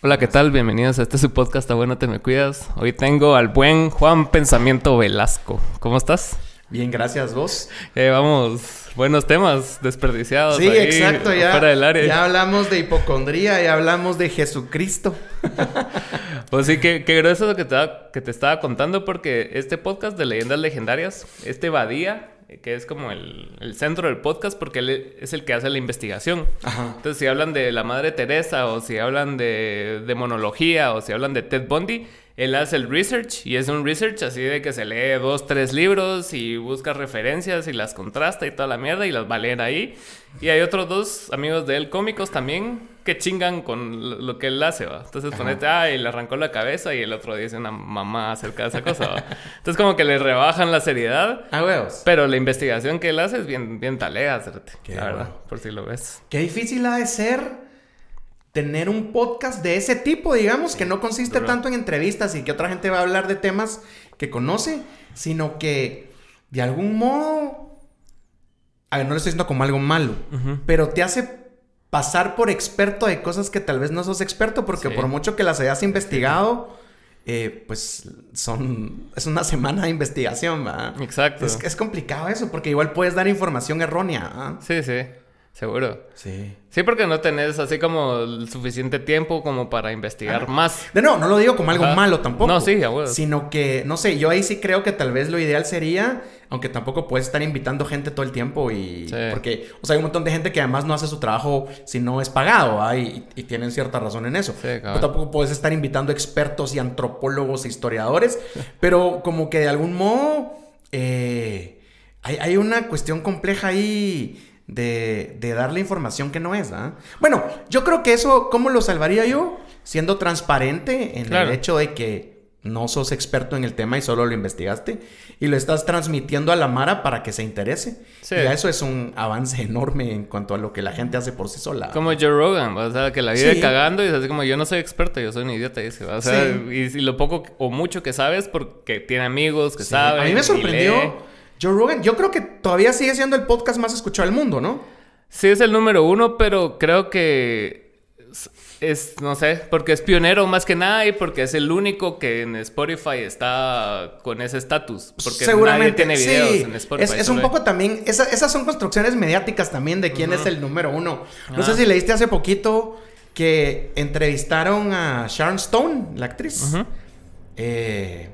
Hola, ¿qué tal? Bienvenidos a este su podcast, A Bueno Te Me Cuidas. Hoy tengo al buen Juan Pensamiento Velasco. ¿Cómo estás? Bien, gracias, vos. Eh, vamos, buenos temas desperdiciados. Sí, ahí, exacto, ya, Fuera del área. ya hablamos de hipocondría, ya hablamos de Jesucristo. Pues sí, qué, qué grueso lo que te, que te estaba contando, porque este podcast de leyendas legendarias, este Badía, que es como el, el centro del podcast, porque él es el que hace la investigación. Ajá. Entonces, si hablan de la Madre Teresa, o si hablan de demonología, o si hablan de Ted Bundy, él hace el research, y es un research así de que se lee dos, tres libros, y busca referencias, y las contrasta y toda la mierda, y las va a leer ahí. Y hay otros dos amigos de él, cómicos también, que chingan con lo- que él hace, ¿va? Entonces ponete, ah, y le arrancó la cabeza, y el otro dice una mamá acerca de esa cosa, ¿va? Entonces como que le rebajan la seriedad. A huevos. Pero la investigación que él hace es bien, bien talega, cerote, Qué la verdad, bueno. por si lo ves. Qué difícil ha de ser tener un podcast de ese tipo, digamos, que no consiste tanto en entrevistas y que otra gente va a hablar de temas que conoce, sino que de algún modo, a ver, no lo estoy diciendo como algo malo, pero te hace pasar por experto de cosas que tal vez no sos experto, porque Sí. por mucho que las hayas investigado, eh, pues son, es una semana de investigación, ¿va? Exacto. Es, es complicado eso, porque igual puedes dar información errónea. ¿ah? Sí, sí, seguro. Sí. Sí, porque no tenés así como el suficiente tiempo como para investigar Ah. más. De no, no lo digo como algo Ajá. malo tampoco. No, sí, a huevos. Sino que, no sé, yo ahí sí creo que tal vez lo ideal sería, aunque tampoco puedes estar invitando gente todo el tiempo y... Sí. Porque, o sea, hay un montón de gente que además no hace su trabajo si no es pagado, y, y tienen cierta razón en eso. Sí, Pero tampoco puedes estar invitando expertos y antropólogos e historiadores, pero como que de algún modo eh, hay, hay una cuestión compleja ahí de, de darle información que no es, ¿ah? Bueno, yo creo que eso, ¿cómo lo salvaría yo? Siendo transparente en Claro. el hecho de que no sos experto en el tema y solo lo investigaste y lo estás transmitiendo a la Mara para que se interese. Sí. Y eso es un avance enorme en cuanto a lo que la gente hace por sí sola. Como Joe Rogan, o sea, que la vive Sí. cagando y es así como yo no soy experto, yo soy un idiota, dice. O sea, Sí. y, y lo poco o mucho que sabes porque tiene amigos que saben. A mí me sorprendió. Joe Rogan. Yo creo que todavía sigue siendo el podcast más escuchado del mundo, ¿no? Sí es el número uno, pero creo que es, no sé, porque es pionero más que nada y porque es el único que en Spotify está con ese estatus. Porque Seguramente. nadie tiene videos sí. en Spotify. Es, un poco también. esa- esas son construcciones mediáticas también de quién es el número uno. No sé Ah. si leíste hace poquito que entrevistaron a Sharon Stone, la actriz. Eh,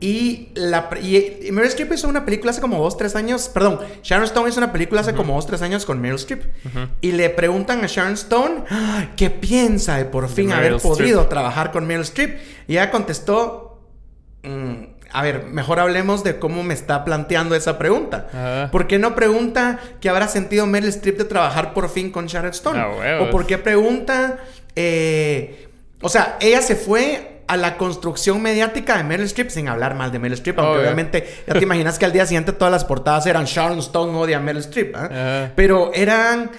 y, la, y, y Meryl Streep hizo una película hace como dos, tres años. Perdón, Sharon Stone hizo una película hace como dos, tres años con Meryl Streep. Y le preguntan a Sharon Stone "Ah, qué piensa de por fin haber Meryl podido trabajar con Meryl Streep. Y ella contestó: "Mm, A ver, mejor hablemos de cómo me está planteando esa pregunta. Ajá. ¿Por qué no pregunta qué habrá sentido Meryl Streep de trabajar por fin con Sharon Stone? ¿O por qué pregunta... eh, o sea, ella se fue a la construcción mediática de Meryl Streep sin hablar mal de Meryl Streep, aunque Obvio. obviamente ya te imaginas que al día siguiente todas las portadas eran Sharon Stone odia a Meryl Streep, ¿ah? Pero eran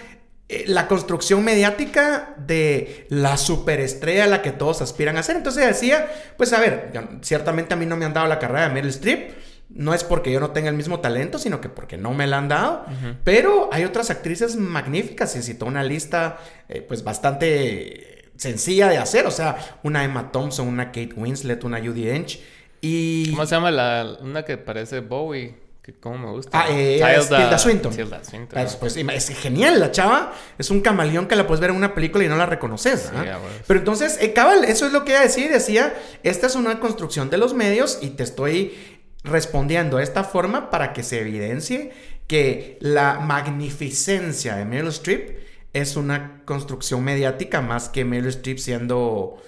eh, la construcción mediática de la superestrella a la que todos aspiran a ser. Entonces decía, pues a ver, yo- ciertamente a mí no me han dado la carrera de Meryl Streep. No es porque yo no tenga el mismo talento, sino que porque no me la han dado. Pero hay otras actrices magníficas. Y citó una lista, eh, pues bastante sencilla de hacer. O sea, una Emma Thompson, una Kate Winslet, una Judy Dench. Y. ¿Cómo se llama la una que parece Bowie? Que cómo me gusta. Ah, eh, es Tilda Swinton. Tilda Swinton. Pues, pues, ima- es genial, la chava es un camaleón que la puedes ver en una película y no la reconoces. Sí, ¿ah? Pero entonces, eh, cabal, eso es lo que ella decía. Decía, esta es una construcción de los medios y te estoy respondiendo de esta forma para que se evidencie que la magnificencia de Meryl Streep es una construcción mediática más que Meryl Streep siendo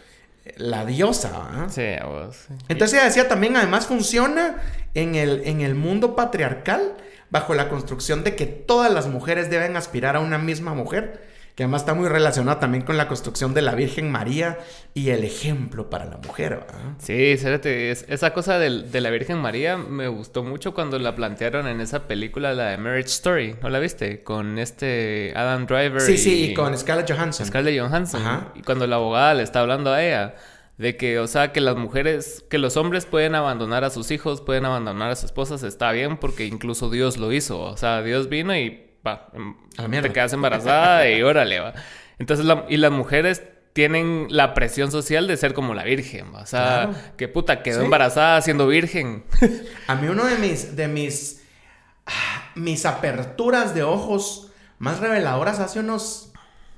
la diosa. ¿ah? Sí, a vos. sí. Entonces ella decía también, además funciona en el, en el mundo patriarcal bajo la construcción de que todas las mujeres deben aspirar a una misma mujer, que además está muy relacionada también con la construcción de la Virgen María y el ejemplo para la mujer. ¿verdad? Sí, fíjate, es- esa cosa del- de, la Virgen María me gustó mucho cuando la plantearon en esa película, la de Marriage Story. ¿No la viste? Con este Adam Driver. Sí, sí, y con Scarlett Johansson. Scarlett Johansson. Ajá. Y cuando la abogada le está hablando a ella de que, o sea, que las mujeres, que los hombres pueden abandonar a sus hijos, pueden abandonar a sus esposas, está bien porque incluso Dios lo hizo. O sea, Dios vino y va, em, A la te quedas embarazada y órale, va. Entonces, la- y las mujeres tienen la presión social de ser como la Virgen. O sea, Claro. que puta, quedó Sí. embarazada siendo virgen. A mí uno de mis, de mis, ah, mis aperturas de ojos más reveladoras hace unos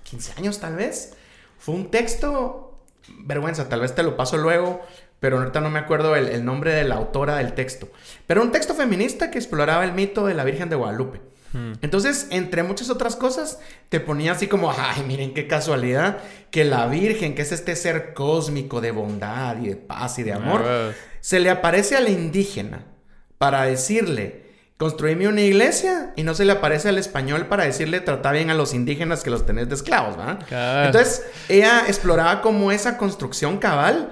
15 años tal vez, fue un texto, vergüenza, tal vez te lo paso luego, pero ahorita no me acuerdo el, el nombre de la autora del texto. Pero un texto feminista que exploraba el mito de la Virgen de Guadalupe. Entonces, entre muchas otras cosas, te ponía así como, ay, miren qué casualidad, que la Virgen, que es este ser cósmico de bondad y de paz y de amor, Ah, se le aparece a la indígena para decirle, construíme una iglesia, y no se le aparece al español para decirle, trata bien a los indígenas que los tenés de esclavos, ¿va? Entonces, ella exploraba como esa construcción cabal,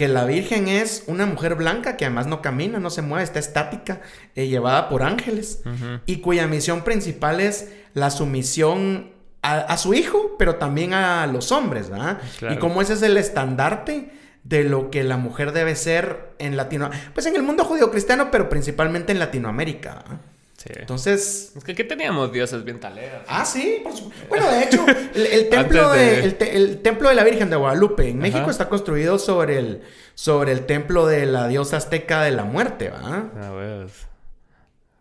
que la Virgen es una mujer blanca que además no camina, no se mueve, está estática, eh, llevada por ángeles, y cuya misión principal es la sumisión a, a su hijo, pero también a los hombres, ¿verdad? Claro. Y como ese es el estandarte de lo que la mujer debe ser en Latino... Pues en el mundo judío-cristiano, pero principalmente en Latinoamérica. ¿verdad? Sí. Entonces... Es que aquí teníamos dioses bien taleras. Ah, sí, por supuesto. Bueno, de hecho, el, el templo de... de- el, te- el templo de la Virgen de Guadalupe en México está construido sobre el, sobre el templo de la diosa azteca de la muerte, ¿va? Ah, pues.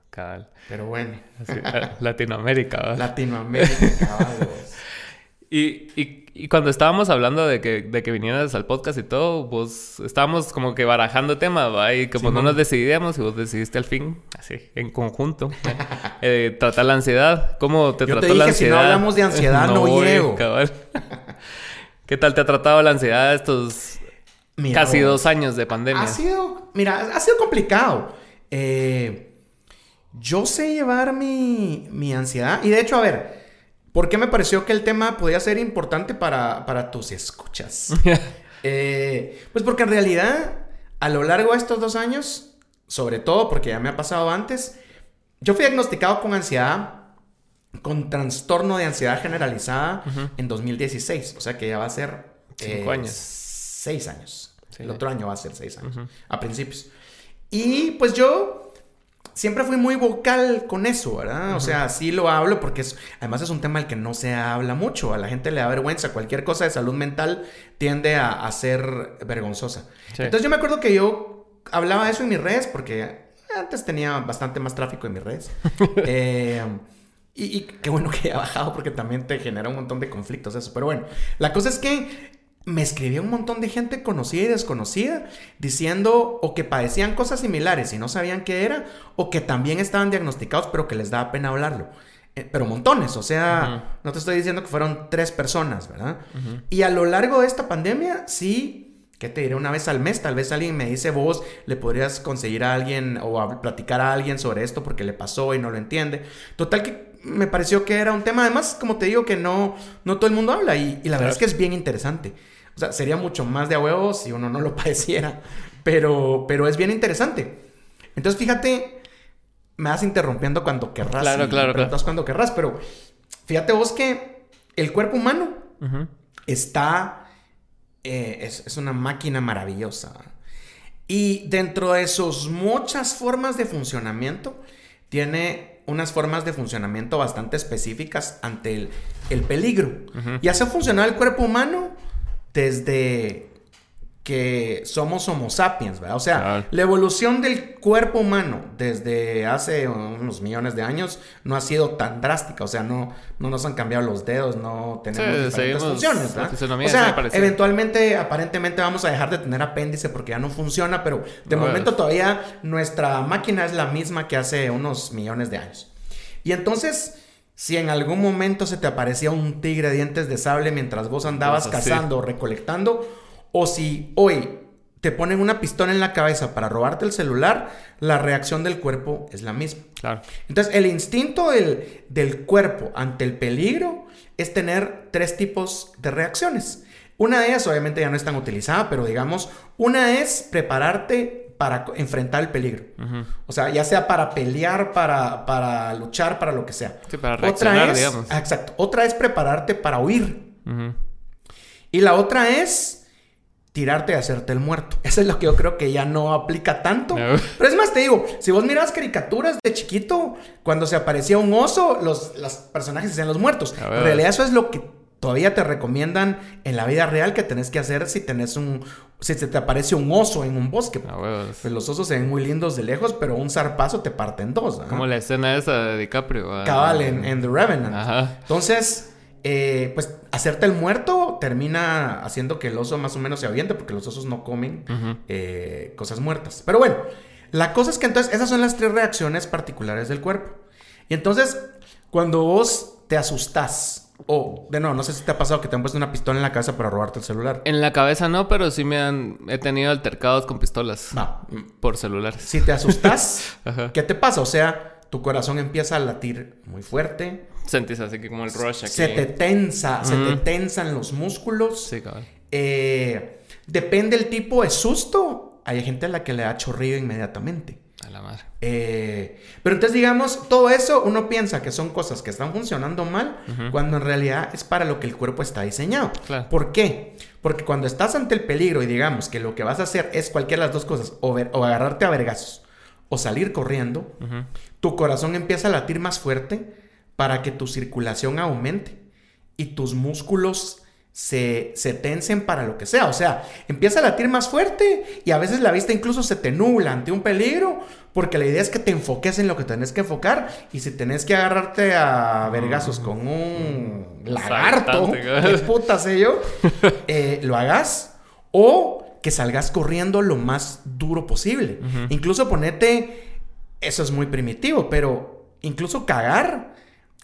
Cabal. Pero bueno, Así, eh, Latinoamérica, ¿va? Latinoamérica, caballos. Y, y, y cuando estábamos hablando de que, de que vinieras al podcast y todo, pues estábamos como que barajando temas, ¿va? Y como no Simón. nos decidíamos y vos decidiste al fin, así, en conjunto, eh, tratar la ansiedad. ¿Cómo te Yo te trató la dije, si no ansiedad? hablamos de ansiedad, no llego. cabal. ¿Qué tal te ha tratado la ansiedad estos Mira, casi dos años de pandemia? Ha sido, mira, ha sido complicado. Eh, yo sé llevar mi, mi ansiedad. Y de hecho, a ver, ¿por qué me pareció que el tema podía ser importante para, para tus escuchas? Eh, pues porque en realidad, a lo largo de estos dos años, sobre todo porque ya me ha pasado antes, yo fui diagnosticado con ansiedad, con trastorno de ansiedad generalizada en 2016. O sea que ya va a ser... Cinco años. Seis años. Sí. El otro año va a ser seis años. A principios. Y pues yo siempre fui muy vocal con eso, ¿verdad? O sea, sí lo hablo porque es, además es un tema del que no se habla mucho. A la gente le da vergüenza. Cualquier cosa de salud mental tiende a, a ser vergonzosa. Sí. Entonces yo me acuerdo que yo hablaba de eso en mis redes porque antes tenía bastante más tráfico en mis redes. Eh, y, y qué bueno que haya bajado porque también te genera un montón de conflictos eso. Pero bueno, la cosa es que me escribía un montón de gente conocida y desconocida diciendo o que padecían cosas similares y no sabían qué era o que también estaban diagnosticados pero que les daba pena hablarlo. Eh, pero montones, o sea, no te estoy diciendo que fueron tres personas, ¿verdad? Y a lo largo de esta pandemia, sí, ¿qué te diré? Una vez al mes, tal vez alguien me dice, vos le podrías conseguir a alguien o a platicar a alguien sobre esto porque le pasó y no lo entiende. Total que me pareció que era un tema, además, como te digo, que no, no todo el mundo habla y, y la verdad es que es bien interesante. O sea, sería mucho más de a huevo si uno no lo padeciera, pero, pero es bien interesante. Entonces, fíjate, me vas interrumpiendo cuando querrás. Claro, y claro, preguntas cuando querrás, pero fíjate vos que el cuerpo humano está... eh, es, es una máquina maravillosa. Y dentro de sus muchas formas de funcionamiento, tiene unas formas de funcionamiento bastante específicas ante el, el peligro. Y hace funcionar el cuerpo humano desde que somos homo sapiens, ¿verdad? O sea, Claro. la evolución del cuerpo humano desde hace unos millones de años no ha sido tan drástica. O sea, no, no nos han cambiado los dedos, no tenemos Sí, diferentes funciones, ¿verdad? O sea, eventualmente, aparentemente vamos a dejar de tener apéndice porque ya no funciona, pero de No, momento todavía nuestra máquina es la misma que hace unos millones de años. Y entonces, si en algún momento se te aparecía un tigre de dientes de sable mientras vos andabas cazando o recolectando, o si hoy te ponen una pistola en la cabeza para robarte el celular, la reacción del cuerpo es la misma. Claro. Entonces, el instinto del, del cuerpo ante el peligro es tener tres tipos de reacciones. Una de ellas, obviamente, ya no es tan utilizada, pero digamos, una es prepararte para enfrentar el peligro. O sea, ya sea para pelear, para, para luchar, para lo que sea. Sí, para reaccionar, es, digamos. ah, Exacto. Otra es prepararte para huir. Y la otra es tirarte y hacerte el muerto. Eso es lo que yo creo que ya no aplica tanto. No. Pero es más, te digo, si vos miras caricaturas de chiquito, cuando se aparecía un oso, los, los personajes hacían los muertos. En realidad eso es lo que Todavía te recomiendan en la vida real que tenés que hacer si tenés un, si se te aparece un oso en un bosque. Pues los osos se ven muy lindos de lejos, pero un zarpazo te parte en dos. Como la escena esa de DiCaprio. Cabal, en, The Revenant. Ajá. Entonces, eh, pues hacerte el muerto termina haciendo que el oso más o menos se aviente, porque los osos no comen eh, cosas muertas. Pero bueno, la cosa es que entonces esas son las tres reacciones particulares del cuerpo. Y entonces, cuando vos te asustás o, de no, no sé si te ha pasado que te han puesto una pistola en la cabeza para robarte el celular. En la cabeza no, pero sí me han... He tenido altercados con pistolas. Va. Por celulares. Si te asustas, ¿qué te pasa? O sea, tu corazón empieza a latir muy fuerte. Sentís así que como el rush aquí. Se te tensa, se te tensan los músculos. Sí, cabrón. Eh, depende el tipo de susto. Hay gente a la que le da chorrillo inmediatamente. A la madre. Eh, pero entonces, digamos, todo eso uno piensa que son cosas que están funcionando mal, cuando en realidad es para lo que el cuerpo está diseñado. ¿Por qué? Porque cuando estás ante el peligro y digamos que lo que vas a hacer es cualquiera de las dos cosas, o, o agarrarte a vergazos, o salir corriendo, tu corazón empieza a latir más fuerte para que tu circulación aumente y tus músculos se, se, tensen para lo que sea. O sea, empieza a latir más fuerte y a veces la vista incluso se te nubla ante un peligro porque la idea es que te enfoques en lo que tenés que enfocar y si tenés que agarrarte a vergazos con un lagarto, qué puta sé yo, eh, lo hagas o que salgas corriendo lo más duro posible. Incluso ponete, eso es muy primitivo, pero incluso cagar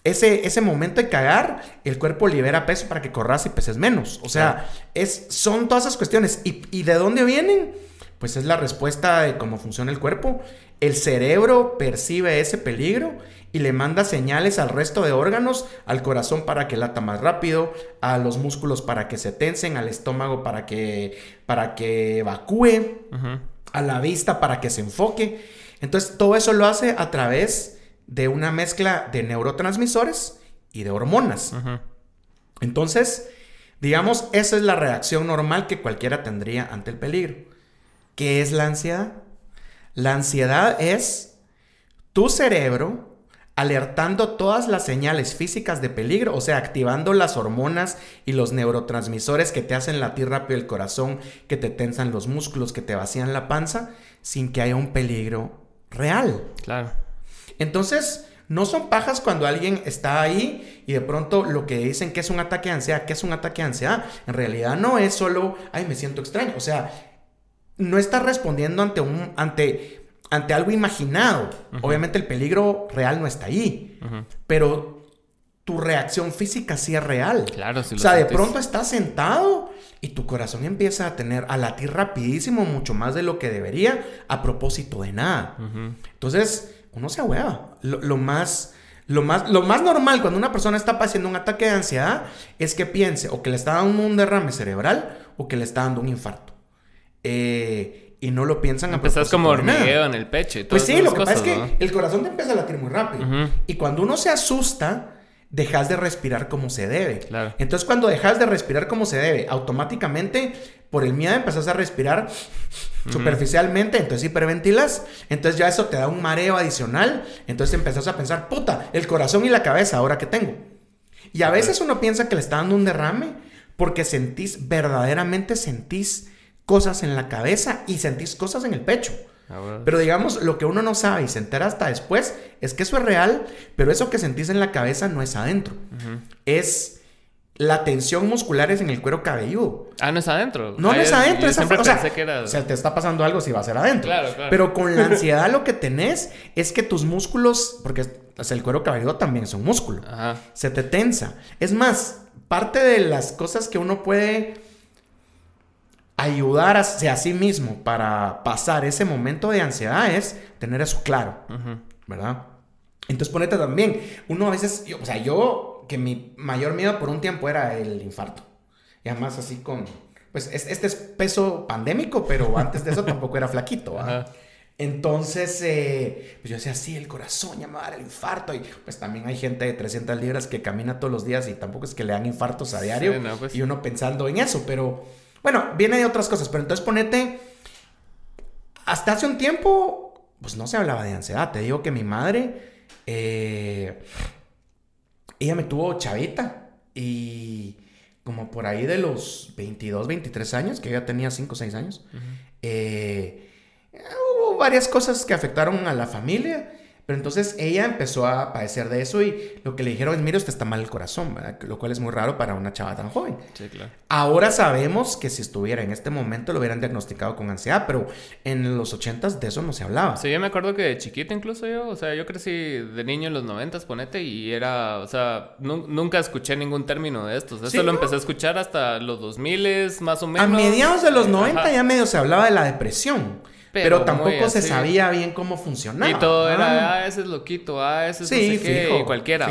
ese, ese momento de cagar, el cuerpo libera peso para que corras y peses menos. O sea, es, son todas esas cuestiones. ¿Y, de dónde vienen? Pues es la respuesta de cómo funciona el cuerpo. El cerebro percibe ese peligro y le manda señales al resto de órganos, al corazón para que lata más rápido, a los músculos para que se tensen, al estómago para que, para que evacúe, a la vista para que se enfoque. Entonces todo eso lo hace a través de una mezcla de neurotransmisores y de hormonas. Entonces, digamos, esa es la reacción normal que cualquiera tendría ante el peligro. ¿Qué es la ansiedad? La ansiedad es tu cerebro alertando todas las señales físicas de peligro, o sea, activando las hormonas y los neurotransmisores que te hacen latir rápido el corazón, que te tensan los músculos, que te vacían la panza, sin que haya un peligro real. Claro. Entonces, no son pajas cuando alguien está ahí y de pronto lo que dicen que es un ataque de ansiedad, que es un ataque de ansiedad, en realidad no es solo, ay, me siento extraño. O sea, no estás respondiendo ante un, ante, ante algo imaginado. Obviamente el peligro real no está ahí, pero tu reacción física sí es real. Claro, sí O sea, de pronto estás sentado y tu corazón empieza a tener, a latir rapidísimo, mucho más de lo que debería, a propósito de nada. Entonces, uno se ahueva. Lo, más, lo, más, lo más normal cuando una persona está pasando un ataque de ansiedad es que piense o que le está dando un derrame cerebral o que le está dando un infarto. Eh, y no lo piensan a Empezás como hormigueo en el pecho. Y pues sí, lo que pasa es que el corazón te empieza a latir muy rápido. Y cuando uno se asusta, dejas de respirar como se debe. Entonces, cuando dejas de respirar como se debe, automáticamente, por el miedo, empezás a respirar superficialmente, entonces hiperventilas, entonces ya eso te da un mareo adicional, entonces empezás a pensar, puta, el corazón y la cabeza, ahora que tengo. Y a veces uno piensa que le está dando un derrame porque sentís, verdaderamente sentís cosas en la cabeza y sentís cosas en el pecho. Ah, pero digamos, lo que uno no sabe y se entera hasta después es que eso es real, pero eso que sentís en la cabeza no es adentro. Es la tensión muscular es en el cuero cabelludo. Ah, no es adentro. No, no es adentro. o sea, que era... o sea, te está pasando algo si va a ser adentro. Claro, claro. Pero con la ansiedad lo que tenés es que tus músculos, porque el cuero cabelludo también es un músculo, se te tensa. Es más, parte de las cosas que uno puede ayudar a, sí mismo para pasar ese momento de ansiedad es tener eso claro, ¿verdad? Entonces ponete también, uno a veces, o sea, yo, que mi mayor miedo por un tiempo era el infarto. Y además así con, pues este es peso pandémico, pero antes de eso tampoco era flaquito, ¿verdad? Entonces, eh, pues yo decía, sí, el corazón ya me va a dar el infarto. Y pues también hay gente de 300 libras que camina todos los días y tampoco es que le dan infartos a diario. Pues. Y uno pensando en eso, pero bueno, viene de otras cosas, pero entonces ponete. Hasta hace un tiempo, pues no se hablaba de ansiedad. Te digo que mi madre, eh, ella me tuvo chavita y como por ahí de los 22, 23 años, que ya tenía 5 o 6 años, eh, hubo varias cosas que afectaron a la familia. Pero entonces ella empezó a padecer de eso y lo que le dijeron es, mire, usted está mal el corazón, ¿verdad? Lo cual es muy raro para una chava tan joven. Sí, claro. Ahora sabemos que si estuviera en este momento lo hubieran diagnosticado con ansiedad, pero en los ochentas de eso no se hablaba. Sí, yo me acuerdo que de chiquito incluso yo, o sea, yo crecí de niño en los noventas, ponete, y era, o sea, nu- nunca escuché ningún término de estos. Esto Sí, lo ¿no? empecé a escuchar hasta los 2000 más o menos. A mediados de los Eh, 90 ajá. ya medio se hablaba de la depresión, pero, Pero tampoco se así. sabía bien cómo funcionaba. Y todo Ah. era, ah, ese es loquito, ah, ese es Sí, no sé qué, fijo, y cualquiera.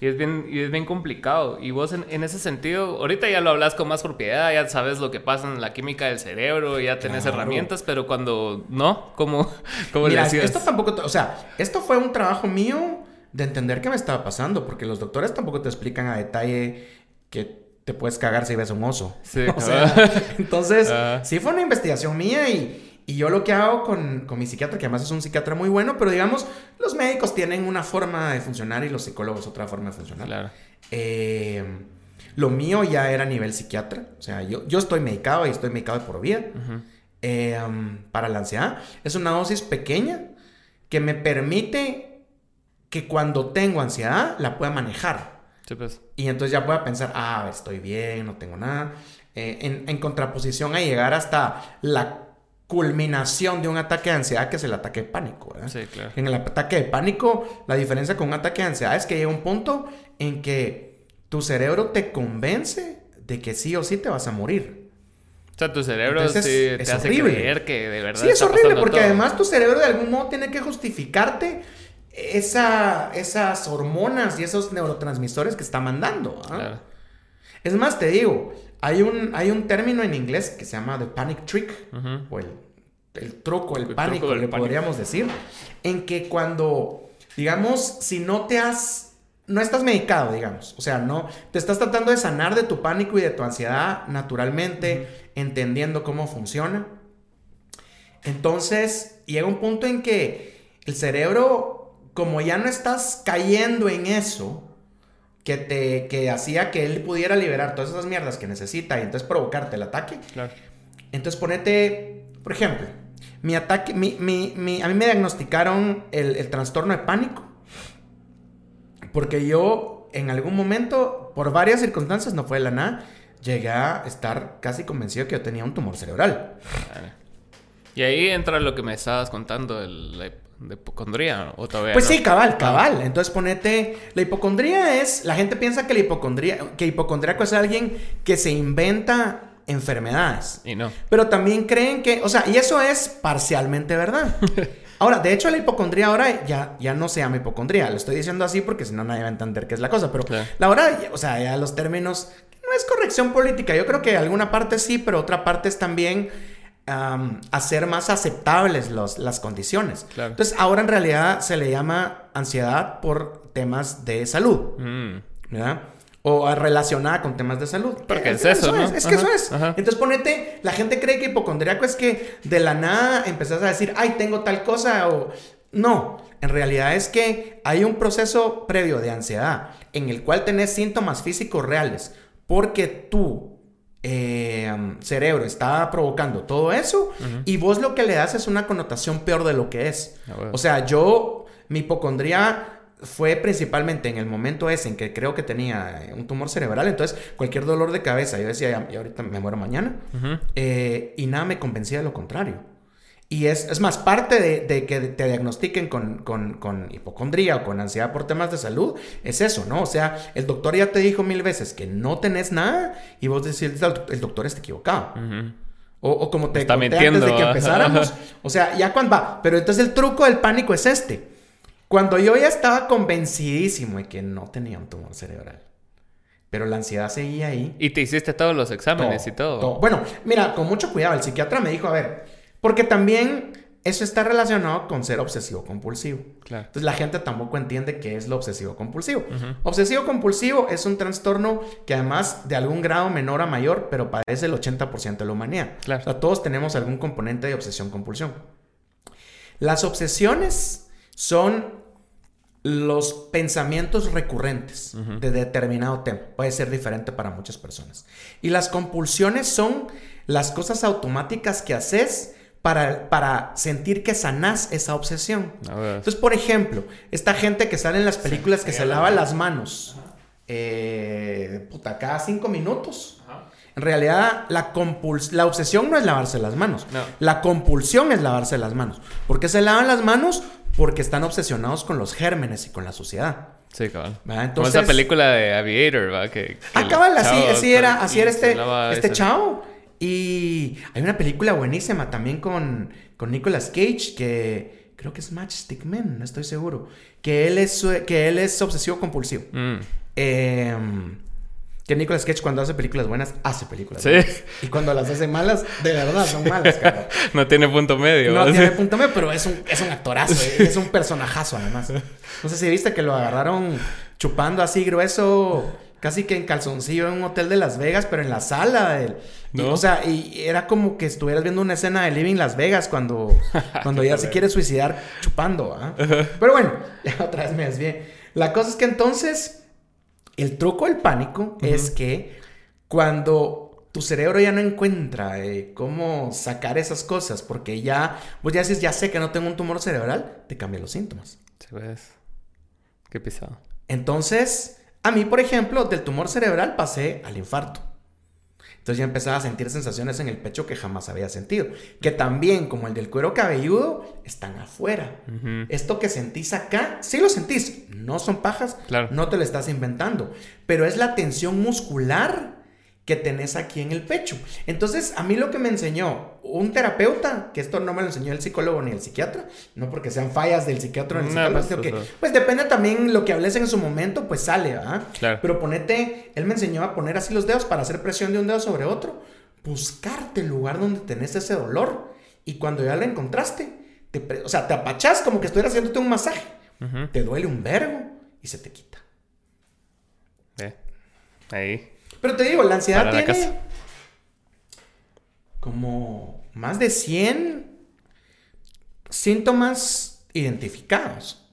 Y es bien, y es bien complicado. Y vos en, en ese sentido, ahorita ya lo hablas con más propiedad, ya sabes lo que pasa en la química del cerebro, ya tenés Claro. herramientas, pero cuando no, ¿cómo, cómo le Mira, hacías? esto tampoco, o sea, esto fue un trabajo mío de entender qué me estaba pasando, porque los doctores tampoco te explican a detalle que te puedes cagar si ves un oso. Sí, o sea, entonces, Ah. sí fue una investigación mía y, y yo lo que hago con, con mi psiquiatra, que además es un psiquiatra muy bueno, pero digamos, los médicos tienen una forma de funcionar y los psicólogos otra forma de funcionar. Claro. Eh, lo mío ya era a nivel psiquiatra, o sea, yo, yo estoy medicado y estoy medicado de por vida Ujú. eh, um, para la ansiedad. Es una dosis pequeña que me permite que cuando tengo ansiedad la pueda manejar. Sí, pues. Y entonces ya pueda pensar, ah, estoy bien, no tengo nada. Eh, en, en contraposición a llegar hasta la culminación de un ataque de ansiedad que es el ataque de pánico. ¿verdad? Sí, claro. En el ataque de pánico, la diferencia con un ataque de ansiedad es que llega un punto en que tu cerebro te convence de que sí o sí te vas a morir. O sea, tu cerebro Entonces, sí es te hace horrible. creer que de verdad Sí, es está horrible porque todo. además tu cerebro de algún modo tiene que justificarte esa, esas hormonas y esos neurotransmisores que está mandando. ¿ah? Claro. Es más, te digo, hay un, hay un término en inglés que se llama the panic trick, o el, el truco, el, El pánico, truco le pánico. podríamos decir, en que cuando, digamos, si no te has, no estás medicado, digamos, o sea, no, te estás tratando de sanar de tu pánico y de tu ansiedad naturalmente, entendiendo cómo funciona. Entonces, llega un punto en que el cerebro, como ya no estás cayendo en eso, que te que hacía que él pudiera liberar todas esas mierdas que necesita y entonces provocarte el ataque. Claro. Entonces ponete, por ejemplo, mi ataque, mi, mi- mi- a mí me diagnosticaron el, el trastorno de pánico. Porque yo en algún momento, por varias circunstancias, no fue de la nada, llegué a estar casi convencido que yo tenía un tumor cerebral. Claro. Y ahí entra lo que me estabas contando, el, de hipocondría, o todavía Pues no? sí, cabal, cabal. Entonces ponete, la hipocondría es, la gente piensa que la hipocondría, que hipocondríaco es alguien que se inventa enfermedades. Y no. Pero también creen que, o sea, y eso es parcialmente verdad. Ahora, de hecho, la hipocondría ahora ya, ya no se llama hipocondría. Lo estoy diciendo así porque si no nadie va a entender qué es la cosa. Pero Claro. la hora, o sea, ya los términos, no es corrección política. Yo creo que alguna parte sí, pero otra parte es también hacer más aceptables los, las condiciones. Claro. Entonces, ahora en realidad se le llama ansiedad por temas de salud. Mm. ¿verdad? O relacionada con temas de salud. Porque Eh, es eso, ¿no? Es, es que eso es. ajá. Entonces ponete, la gente cree que hipocondriaco es que de la nada empezás a decir, ay, tengo tal cosa o... No, en realidad es que hay un proceso previo de ansiedad en el cual tenés síntomas físicos reales porque tu eh, cerebro está provocando todo eso y vos lo que le das es una connotación peor de lo que es. Ah. O sea, yo, mi hipocondría fue principalmente en el momento ese en que creo que tenía un tumor cerebral, entonces cualquier dolor de cabeza, yo decía, ya ahorita me muero mañana, eh, y nada me convencía de lo contrario. Y es, es más, parte de, de que te diagnostiquen con, con, con hipocondría o con ansiedad por temas de salud, es eso, ¿no? O sea, el doctor ya te dijo mil veces que no tenés nada y vos decís, el doc- el doctor está equivocado. O, o como te Está conté mintiendo, antes de que empezáramos. O sea, ya cuando va. Pero entonces el truco del pánico es este. Cuando yo ya estaba convencidísimo de que no tenía un tumor cerebral. Pero la ansiedad seguía ahí. Y te hiciste todos los exámenes y todo. Bueno, mira, con mucho cuidado. El psiquiatra me dijo, a ver, porque también eso está relacionado con ser obsesivo compulsivo. Claro. Entonces la gente tampoco entiende qué es lo obsesivo compulsivo. Obsesivo compulsivo es un trastorno que además de algún grado menor a mayor, pero padece el 80% de la humanidad. Claro. O sea, todos tenemos algún componente de obsesión compulsión. Las obsesiones son los pensamientos recurrentes de determinado tema. Puede ser diferente para muchas personas. Y las compulsiones son las cosas automáticas que haces para, para sentir que sanás esa obsesión. Entonces, por ejemplo, esta gente que sale en las películas que se lava las manos, eh, puta, cada cinco minutos. En realidad, la, la obsesión no es lavarse las manos. La compulsión es lavarse las manos. ¿Por qué se lavan las manos? Porque están obsesionados con los gérmenes y con la suciedad. Sí, cabal. Entonces, Como esa película de Aviator, ¿va? Que, así, era, así era este, este chavo. Y hay una película buenísima también con, con Nicolas Cage que creo que es Matchstick Man, no estoy seguro. Que él es, que él es obsesivo compulsivo. Mm. Em, que Nicolas Cage cuando hace películas buenas, hace películas ¿Sí? Y cuando las hace malas, de verdad son malas, no tiene punto medio. No tiene punto medio, pero es un, es un actorazo, eh, es un personajazo además. No sé si viste que lo agarraron chupando así grueso, casi que en calzoncillo en un hotel de Las Vegas, pero en la sala. o sea, y era como que estuvieras viendo una escena de Living Las Vegas cuando, cuando ya se quiere suicidar chupando. ¿ah? Pero bueno, ya otra vez me desvié. La cosa es que entonces el truco del pánico es que cuando tu cerebro ya no encuentra eh, cómo sacar esas cosas, porque ya, vos ya dices, ya sé que no tengo un tumor cerebral, te cambia los síntomas. Sí, ves. Qué pisado. Entonces, a mí, por ejemplo, del tumor cerebral pasé al infarto. Entonces ya empezaba a sentir sensaciones en el pecho que jamás había sentido. Que también, como el del cuero cabelludo, están afuera. Esto que sentís acá, sí lo sentís. No son pajas, no te lo estás inventando. Pero es la tensión muscular que tenés aquí en el pecho. Entonces, a mí lo que me enseñó un terapeuta, que esto no me lo enseñó el psicólogo ni el psiquiatra, no porque sean fallas del psiquiatra ni el psicólogo, pues, que, pues depende también lo que hables en su momento, pues sale, ¿ah? Pero ponete, él me enseñó a poner así los dedos para hacer presión de un dedo sobre otro, buscarte el lugar donde tenés ese dolor y cuando ya lo encontraste, te, o sea, te apachás como que estuvieras haciéndote un masaje, te duele un verbo y se te quita. Eh, ahí. Pero te digo, la ansiedad tiene como más de 100 síntomas identificados.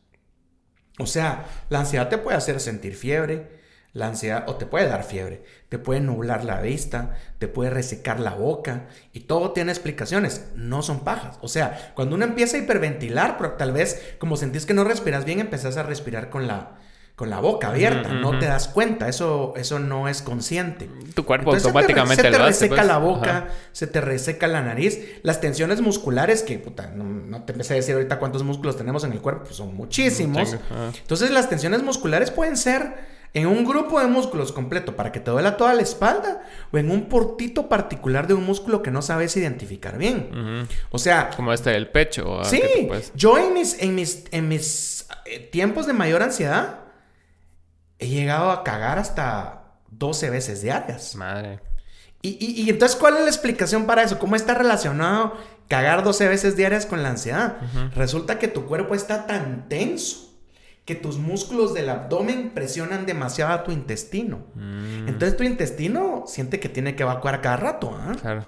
O sea, la ansiedad te puede hacer sentir fiebre, la ansiedad o te puede dar fiebre, te puede nublar la vista, te puede resecar la boca y todo tiene explicaciones, no son pajas. O sea, cuando uno empieza a hiperventilar, pero tal vez como sentís que no respiras bien, empezás a respirar con la con la boca abierta, no te das cuenta, eso, eso no es consciente. Tu cuerpo automáticamente se te, reseca pues. la boca, se te reseca la nariz, las tensiones musculares, que puta, no, te empecé a decir ahorita cuántos músculos tenemos en el cuerpo, pues son muchísimos. Entonces las tensiones musculares pueden ser en un grupo de músculos completo para que te duela toda la espalda o en un portito particular de un músculo que no sabes identificar bien. O sea... Como este del pecho. Sí, yo en mis, en mis, en mis eh, tiempos de mayor ansiedad he llegado a cagar hasta 12 veces diarias. Madre. Y, entonces, ¿cuál es la explicación para eso? ¿Cómo está relacionado cagar 12 veces diarias con la ansiedad? Resulta que tu cuerpo está tan tenso que tus músculos del abdomen presionan demasiado a tu intestino. Mm. Entonces tu intestino siente que tiene que evacuar cada rato. ¿ah? Claro.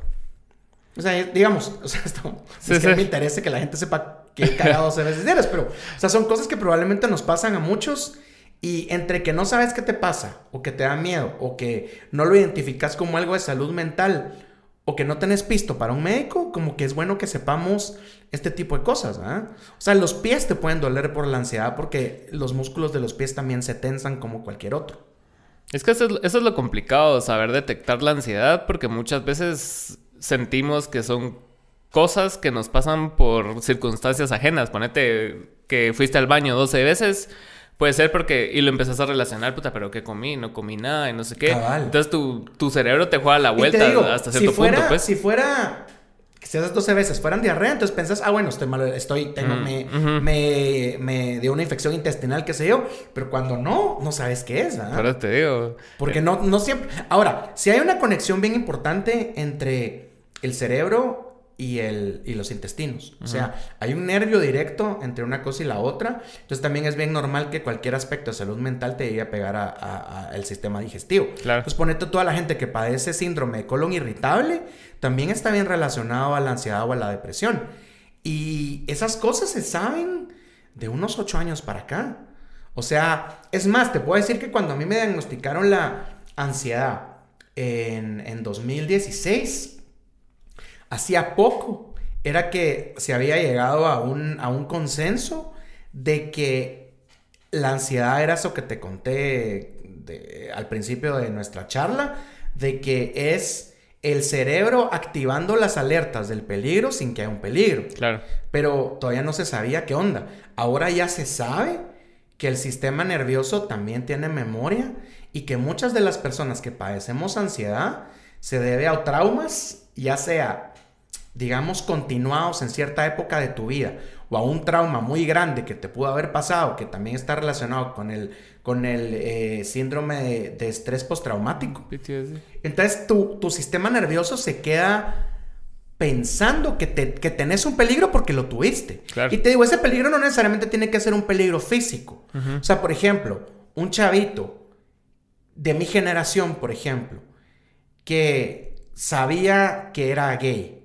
O sea, digamos, o sea, esto, es que me interesa que la gente sepa que he cagado 12 veces diarias, pero, o sea, son cosas que probablemente nos pasan a muchos y entre que no sabes qué te pasa, o que te da miedo, o que no lo identificas como algo de salud mental, o que no tenés pisto para un médico, como que es bueno que sepamos este tipo de cosas, ¿ah? O sea, los pies te pueden doler por la ansiedad porque los músculos de los pies también se tensan como cualquier otro. Es que eso es, eso es lo complicado, saber detectar la ansiedad, porque muchas veces sentimos que son cosas que nos pasan por circunstancias ajenas. Ponete que fuiste al baño 12 veces Puede ser porque, y lo empezás a relacionar, puta, pero ¿qué comí? No comí nada y no sé qué. Entonces tu, tu, cerebro te juega la vuelta hasta cierto punto, pues. Si fuera, si haces 12 veces, fueran diarrea, entonces pensás, ah, bueno, estoy malo, estoy, tengo, mm, me, me, dio una infección intestinal, qué sé yo, pero cuando no, no sabes qué es, ¿verdad? Ahora te digo. Porque no, no siempre. Ahora, si hay una conexión bien importante entre el cerebro y, el, y los intestinos. O sea, hay un nervio directo entre una cosa y la otra. Entonces también es bien normal que cualquier aspecto de salud mental te llegue a pegar al sistema digestivo. Claro. Entonces ponete toda la gente que padece síndrome de colon irritable, también está bien relacionado a la ansiedad o a la depresión. Y esas cosas se saben de unos ocho años para acá. O sea, es más, te puedo decir que cuando a mí me diagnosticaron la ansiedad en, en 2016, hacía poco, era que se había llegado a un, a un consenso de que la ansiedad era eso que te conté al principio de nuestra charla, de que es el cerebro activando las alertas del peligro sin que haya un peligro. Claro. Pero todavía no se sabía qué onda. Ahora ya se sabe que el sistema nervioso también tiene memoria y que muchas de las personas que padecemos ansiedad se debe a traumas, ya sea, digamos, continuados en cierta época de tu vida o a un trauma muy grande que te pudo haber pasado, que también está relacionado con el, con el eh, síndrome de, estrés postraumático. Entonces tu, tu, sistema nervioso se queda pensando que, te, que tenés un peligro porque lo tuviste. Y te digo, ese peligro no necesariamente tiene que ser un peligro físico. O sea, por ejemplo, un chavito de mi generación, por ejemplo, que sabía que era gay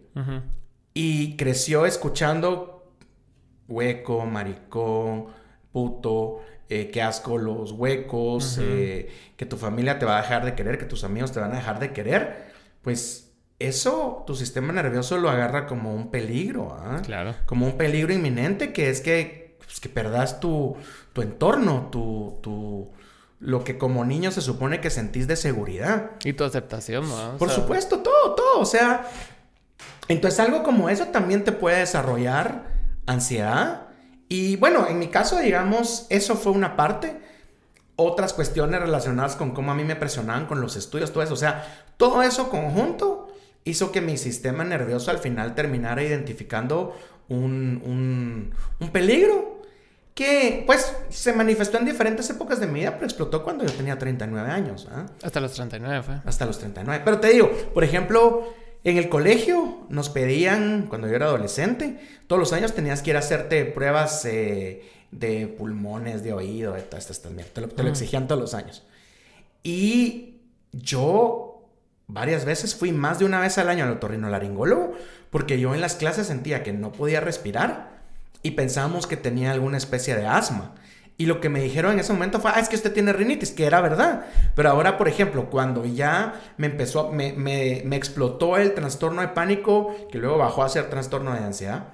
y creció escuchando hueco, maricón, puto, eh, qué asco los huecos, eh, que tu familia te va a dejar de querer, que tus amigos te van a dejar de querer, pues eso tu sistema nervioso lo agarra como un peligro, ¿ah? Claro. Como un peligro inminente que es que, pues, que perdas tu, tu entorno, tu, tu, lo que como niño se supone que sentís de seguridad. Y tu aceptación, ¿no? Por supuesto, todo, todo. O sea, entonces algo como eso también te puede desarrollar ansiedad. Y bueno, en mi caso, digamos, eso fue una parte. Otras cuestiones relacionadas con cómo a mí me presionaban con los estudios, todo eso. O sea, todo eso conjunto hizo que mi sistema nervioso al final terminara identificando un, un, peligro que pues se manifestó en diferentes épocas de mi vida, pero explotó cuando yo tenía 39 años. ¿ah? Hasta los 39 fue. Hasta los 39. Pero te digo, por ejemplo, en el colegio nos pedían, cuando yo era adolescente, todos los años tenías que ir a hacerte pruebas eh, de pulmones, de oído, de todas estas mierdas. Te, lo, te lo exigían todos los años. Y yo varias veces fui más de una vez al año al otorrinolaringólogo porque yo en las clases sentía que no podía respirar y pensábamos que tenía alguna especie de asma. Y lo que me dijeron en ese momento fue, ah, es que usted tiene rinitis, que era verdad. Pero ahora, por ejemplo, cuando ya me empezó, me, me, me explotó el trastorno de pánico, que luego bajó a ser trastorno de ansiedad.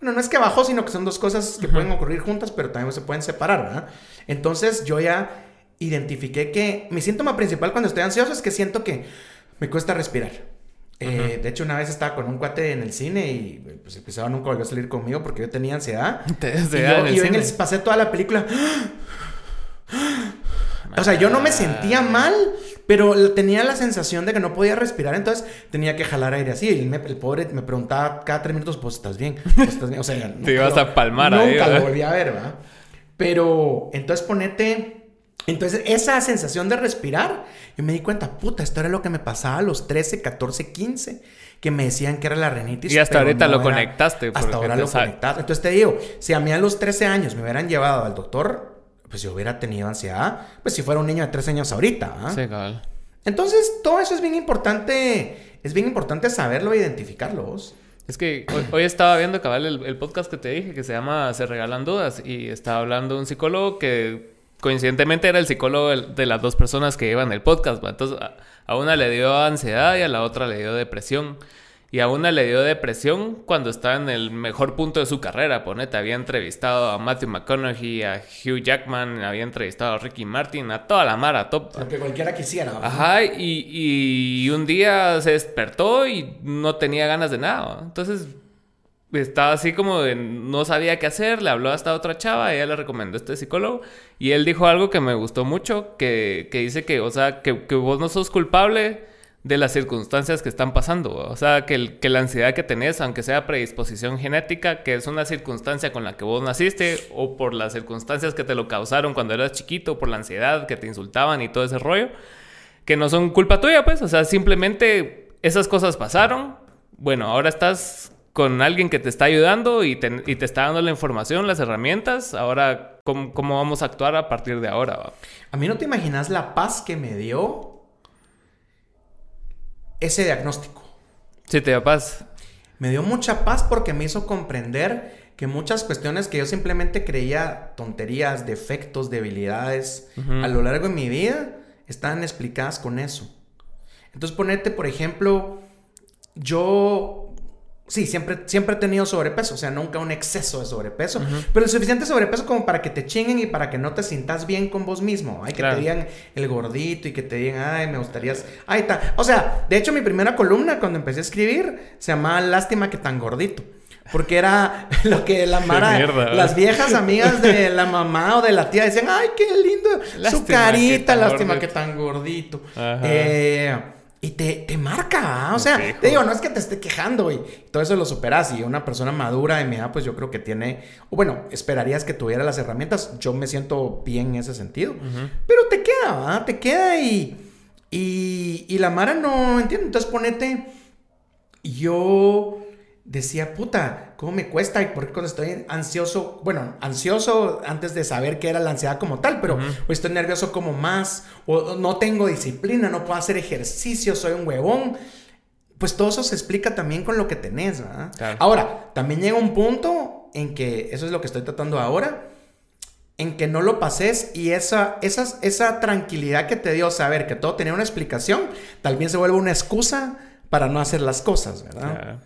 Bueno, no es que bajó, sino que son dos cosas que pueden ocurrir juntas, pero también se pueden separar, ¿verdad? Entonces yo ya identifiqué que mi síntoma principal cuando estoy ansioso es que siento que me cuesta respirar. Eh, de hecho, una vez estaba con un cuate en el cine y pues el pisado nunca volvió a salir conmigo porque yo tenía ansiedad. Te y yo, y yo en el, pasé toda la película. O sea, yo no me sentía mal, pero tenía la sensación de que no podía respirar, entonces tenía que jalar aire así. Y el, pobre me preguntaba cada tres minutos, pues estás bien, pues, estás bien. O sea, te ibas a palmar ahí. Nunca lo volví a ver, ¿verdad? Pero entonces ponete entonces, esa sensación de respirar, yo me di cuenta, puta, esto era lo que me pasaba a los 13, 14, 15, que me decían que era la renitis. Y hasta ahorita lo conectaste. Hasta ahora lo conectaste. Entonces te digo, si a mí a los 13 años me hubieran llevado al doctor, pues yo hubiera tenido ansiedad, pues si fuera un niño de 13 años ahorita. ¿ah? Sí, cabal. Entonces, todo eso es bien importante, es bien importante saberlo e identificarlo. Es que hoy, estaba viendo, cabal, el, el, podcast que te dije, que se llama Se Regalan Dudas, y estaba hablando un psicólogo que coincidentemente era el psicólogo de las dos personas que iban el podcast. Entonces, a una le dio ansiedad y a la otra le dio depresión. Y a una le dio depresión cuando estaba en el mejor punto de su carrera. Ponete, había entrevistado a Matthew McConaughey, a Hugh Jackman, había entrevistado a Ricky Martin, a toda la mara top. Lo que cualquiera quisiera. Ajá, y, y, un día se despertó y no tenía ganas de nada. Entonces estaba así como de no sabía qué hacer, le habló hasta otra chava, ella le recomendó este psicólogo y él dijo algo que me gustó mucho, que, que dice que, o sea, que, que, vos no sos culpable de las circunstancias que están pasando, o sea, que, que la ansiedad que tenés, aunque sea predisposición genética, que es una circunstancia con la que vos naciste o por las circunstancias que te lo causaron cuando eras chiquito, por la ansiedad que te insultaban y todo ese rollo, que no son culpa tuya, pues, o sea, simplemente esas cosas pasaron, bueno, ahora estás con alguien que te está ayudando y te, y te, está dando la información, las herramientas. Ahora, ¿cómo, cómo vamos a actuar a partir de ahora? A mí no te imaginas la paz que me dio ese diagnóstico. Sí, te dio paz. Me dio mucha paz porque me hizo comprender que muchas cuestiones que yo simplemente creía tonterías, defectos, debilidades a lo largo de mi vida están explicadas con eso. Entonces ponerte, por ejemplo, yo Sí, siempre, siempre he tenido sobrepeso, o sea, nunca un exceso de sobrepeso, pero el suficiente sobrepeso como para que te chinguen y para que no te sientas bien con vos mismo. Hay que te digan el gordito y que te digan, ay, me está. O sea, de hecho, mi primera columna cuando empecé a escribir se llamaba Lástima que tan gordito. Porque era lo que la Mara, las viejas amigas de la mamá o de la tía decían, ay, qué lindo, su carita, lástima que tan gordito. Eh, y te, te marca, o sea, te digo, no es que te esté quejando y todo eso lo superas y una persona madura de mi edad, pues yo creo que tiene, o bueno, esperarías que tuviera las herramientas, yo me siento bien en ese sentido, pero te queda, ¿verdad? Te queda y, y, y la Mara no entiende, entonces ponete, yo decía, puta, ¿cómo me cuesta? Y porque cuando estoy ansioso, bueno, ansioso antes de saber qué era la ansiedad como tal, pero estoy nervioso como más, o no tengo disciplina, no puedo hacer ejercicio, soy un huevón. Pues todo eso se explica también con lo que tenés, ¿verdad? Ahora, también llega un punto en que, eso es lo que estoy tratando ahora, en que no lo pases y esa, esa, esa tranquilidad que te dio saber que todo tenía una explicación, tal vez se vuelve una excusa para no hacer las cosas, ¿verdad?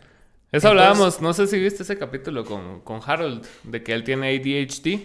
Eso hablábamos, no sé si viste ese capítulo con, con Harold, de que él tiene ADHD.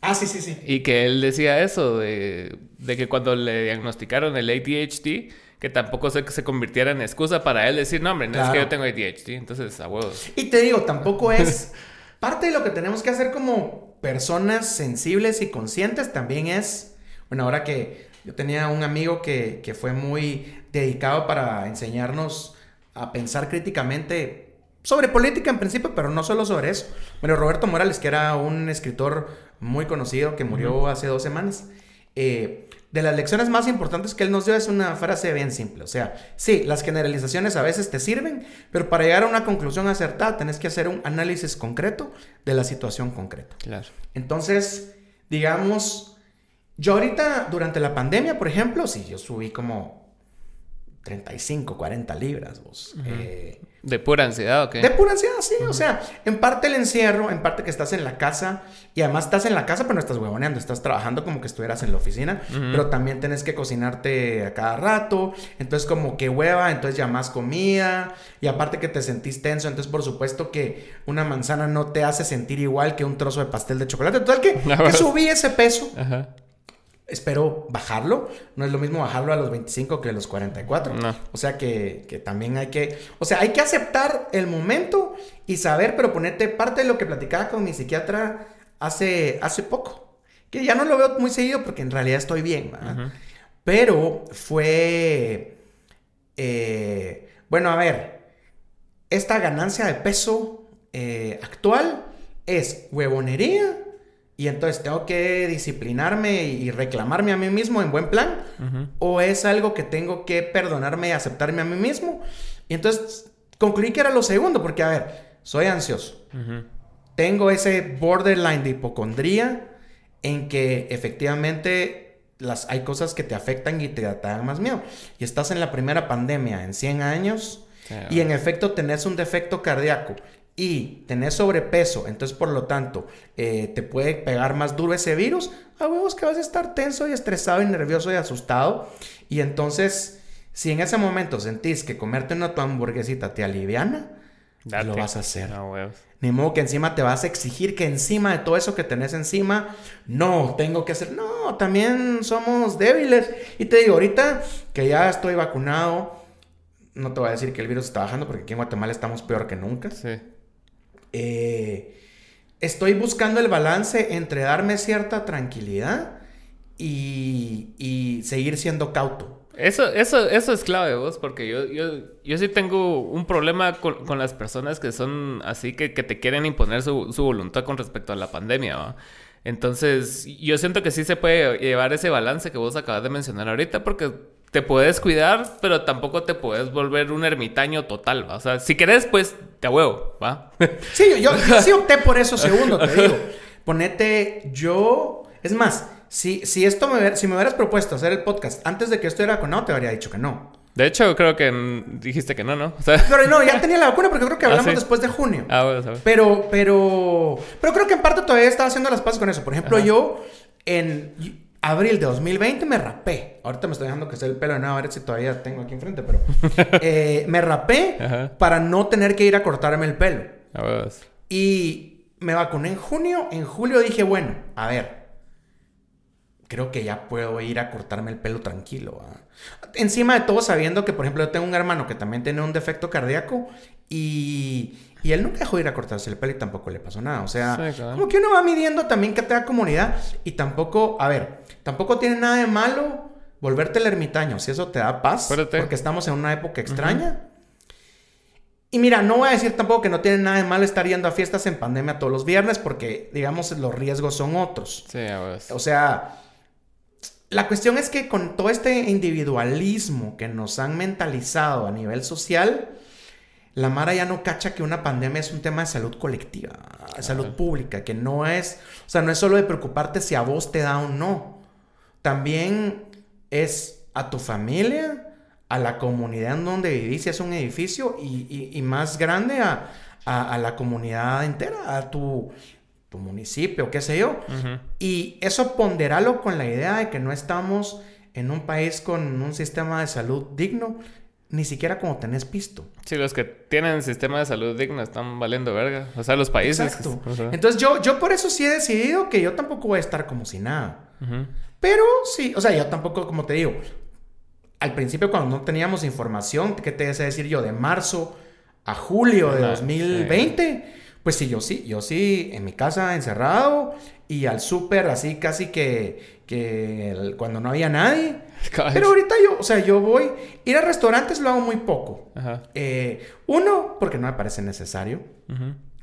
Ah, sí, sí, sí. Y que él decía eso, de, de que cuando le diagnosticaron el ADHD, que tampoco sé que se convirtiera en excusa para él decir, no, hombre, no es que yo tengo ADHD, entonces a huevos. Y te digo, tampoco es. parte de lo que tenemos que hacer como personas sensibles y conscientes también es. Bueno, ahora que yo tenía un amigo que, que fue muy dedicado para enseñarnos a pensar críticamente sobre política en principio, pero no solo sobre eso. Bueno, Roberto Morales, que era un escritor muy conocido que murió hace dos semanas, eh, de las lecciones más importantes que él nos dio es una frase bien simple. O sea, sí, las generalizaciones a veces te sirven, pero para llegar a una conclusión acertada tenés que hacer un análisis concreto de la situación concreta. Claro. Entonces, digamos, yo ahorita durante la pandemia, por ejemplo, sí, yo subí como 35, 40 libras, vos. Eh, ¿De pura ansiedad o qué? De pura ansiedad, sí. O sea, en parte el encierro, en parte que estás en la casa. Y además estás en la casa, pero no estás huevoneando. Estás trabajando como que estuvieras en la oficina. Pero también tenés que cocinarte a cada rato. Entonces, como que hueva, entonces ya más comida. Y aparte que te sentís tenso. Entonces, por supuesto que una manzana no te hace sentir igual que un trozo de pastel de chocolate. Total que, que subí ese peso. Ajá espero bajarlo. No es lo mismo bajarlo a los 25 que a los 44. O sea que, también hay que, o sea, hay que aceptar el momento y saber, pero ponerte parte de lo que platicaba con mi psiquiatra hace, hace poco. Que ya no lo veo muy seguido porque en realidad estoy bien. Pero fue, eh, bueno, a ver, esta ganancia de peso eh, actual es huevonería y entonces tengo que disciplinarme y reclamarme a mí mismo en buen plan, o es algo que tengo que perdonarme y aceptarme a mí mismo. Y entonces concluí que era lo segundo, porque a ver, soy ansioso, tengo ese borderline de hipocondría en que efectivamente las, hay cosas que te afectan y te, dan más miedo. Y estás en la primera pandemia en 100 años. y en efecto tenés un defecto cardíaco y tenés sobrepeso, entonces por lo tanto eh, te puede pegar más duro ese virus, a huevos que vas a estar tenso y estresado y nervioso y asustado. Y entonces, si en ese momento sentís que comerte una tu hamburguesita te aliviana, lo vas a hacer. Ni modo que encima te vas a exigir que encima de todo eso que tenés encima, no, tengo que hacer. No, también somos débiles. Y te digo, ahorita que ya estoy vacunado, no te voy a decir que el virus está bajando porque aquí en Guatemala estamos peor que nunca. Sí. Eh, estoy buscando el balance entre darme cierta tranquilidad y, seguir siendo cauto. Eso, eso, eso es clave, vos, porque yo, yo, yo sí tengo un problema con, las personas que son así, que, te quieren imponer su, voluntad con respecto a la pandemia, Entonces, yo siento que sí se puede llevar ese balance que vos acabas de mencionar ahorita, porque te puedes cuidar, pero tampoco te puedes volver un ermitaño total, ¿va? O sea, si querés, pues te huevo, ¿va? Sí, yo, sí opté por eso segundo, te digo. Ponete yo... Es más, si, si esto me, si me hubieras propuesto hacer el podcast antes de que esto era con no, te habría dicho que no. De hecho, creo que dijiste que no, ¿no? O sea, Pero no, ya tenía la vacuna porque creo que ¿Ah, hablamos sí? después de junio. ah, bueno, sabes. Pero, pero, pero creo que en parte todavía estaba haciendo las paces con eso. Por ejemplo, Ajá. yo en abril de 2020 me rapé. Ahorita me estoy dejando que sea el pelo de nada, a ver si todavía tengo aquí enfrente, pero eh, me rapé Ajá. para no tener que ir a cortarme el pelo. Ah, bueno. Y me vacuné en junio. En julio dije, bueno, a ver. Creo que ya puedo ir a cortarme el pelo tranquilo. Encima de todo, sabiendo que, por ejemplo, yo tengo un hermano que también tiene un defecto cardíaco y, y él nunca dejó de ir a cortarse el pelo y tampoco le pasó nada. O sea, Sí, claro. como que uno va midiendo también que te da comunidad y tampoco, a ver, tampoco tiene nada de malo volverte el ermitaño. Si eso te da paz, porque estamos en una época extraña. Y mira, no voy a decir tampoco que no tiene nada de malo estar yendo a fiestas en pandemia todos los viernes porque, digamos, los riesgos son otros. Sí. O sea, la cuestión es que con todo este individualismo que nos han mentalizado a nivel social, la Mara ya no cacha que una pandemia es un tema de salud colectiva, de salud pública, que no es, o sea, no es solo de preocuparte si a vos te da o no. También es a tu familia, a la comunidad en donde vivís, si es un edificio, y, y- y más grande a, a- a la comunidad entera, a tu, tu municipio, qué sé yo. Y eso ponderalo con la idea de que no estamos en un país con un sistema de salud digno, ni siquiera como tenés pisto. Sí, los que tienen sistema de salud digno están valiendo verga. O sea, los países. Exacto. o sea. Entonces yo, yo por eso sí he decidido que yo tampoco voy a estar como si nada. Ujú. Pero sí, o sea, yo tampoco, como te digo, al principio cuando no teníamos información, ¿qué te desea decir yo? De marzo a julio de Ajá, 2020, pues sí, yo sí, yo sí, en mi casa encerrado y al súper así casi que, que el- cuando no había nadie. Pero ahorita yo, o sea, yo voy, ir a restaurantes lo hago muy poco. Ajá. Eh, uno, porque no me parece necesario.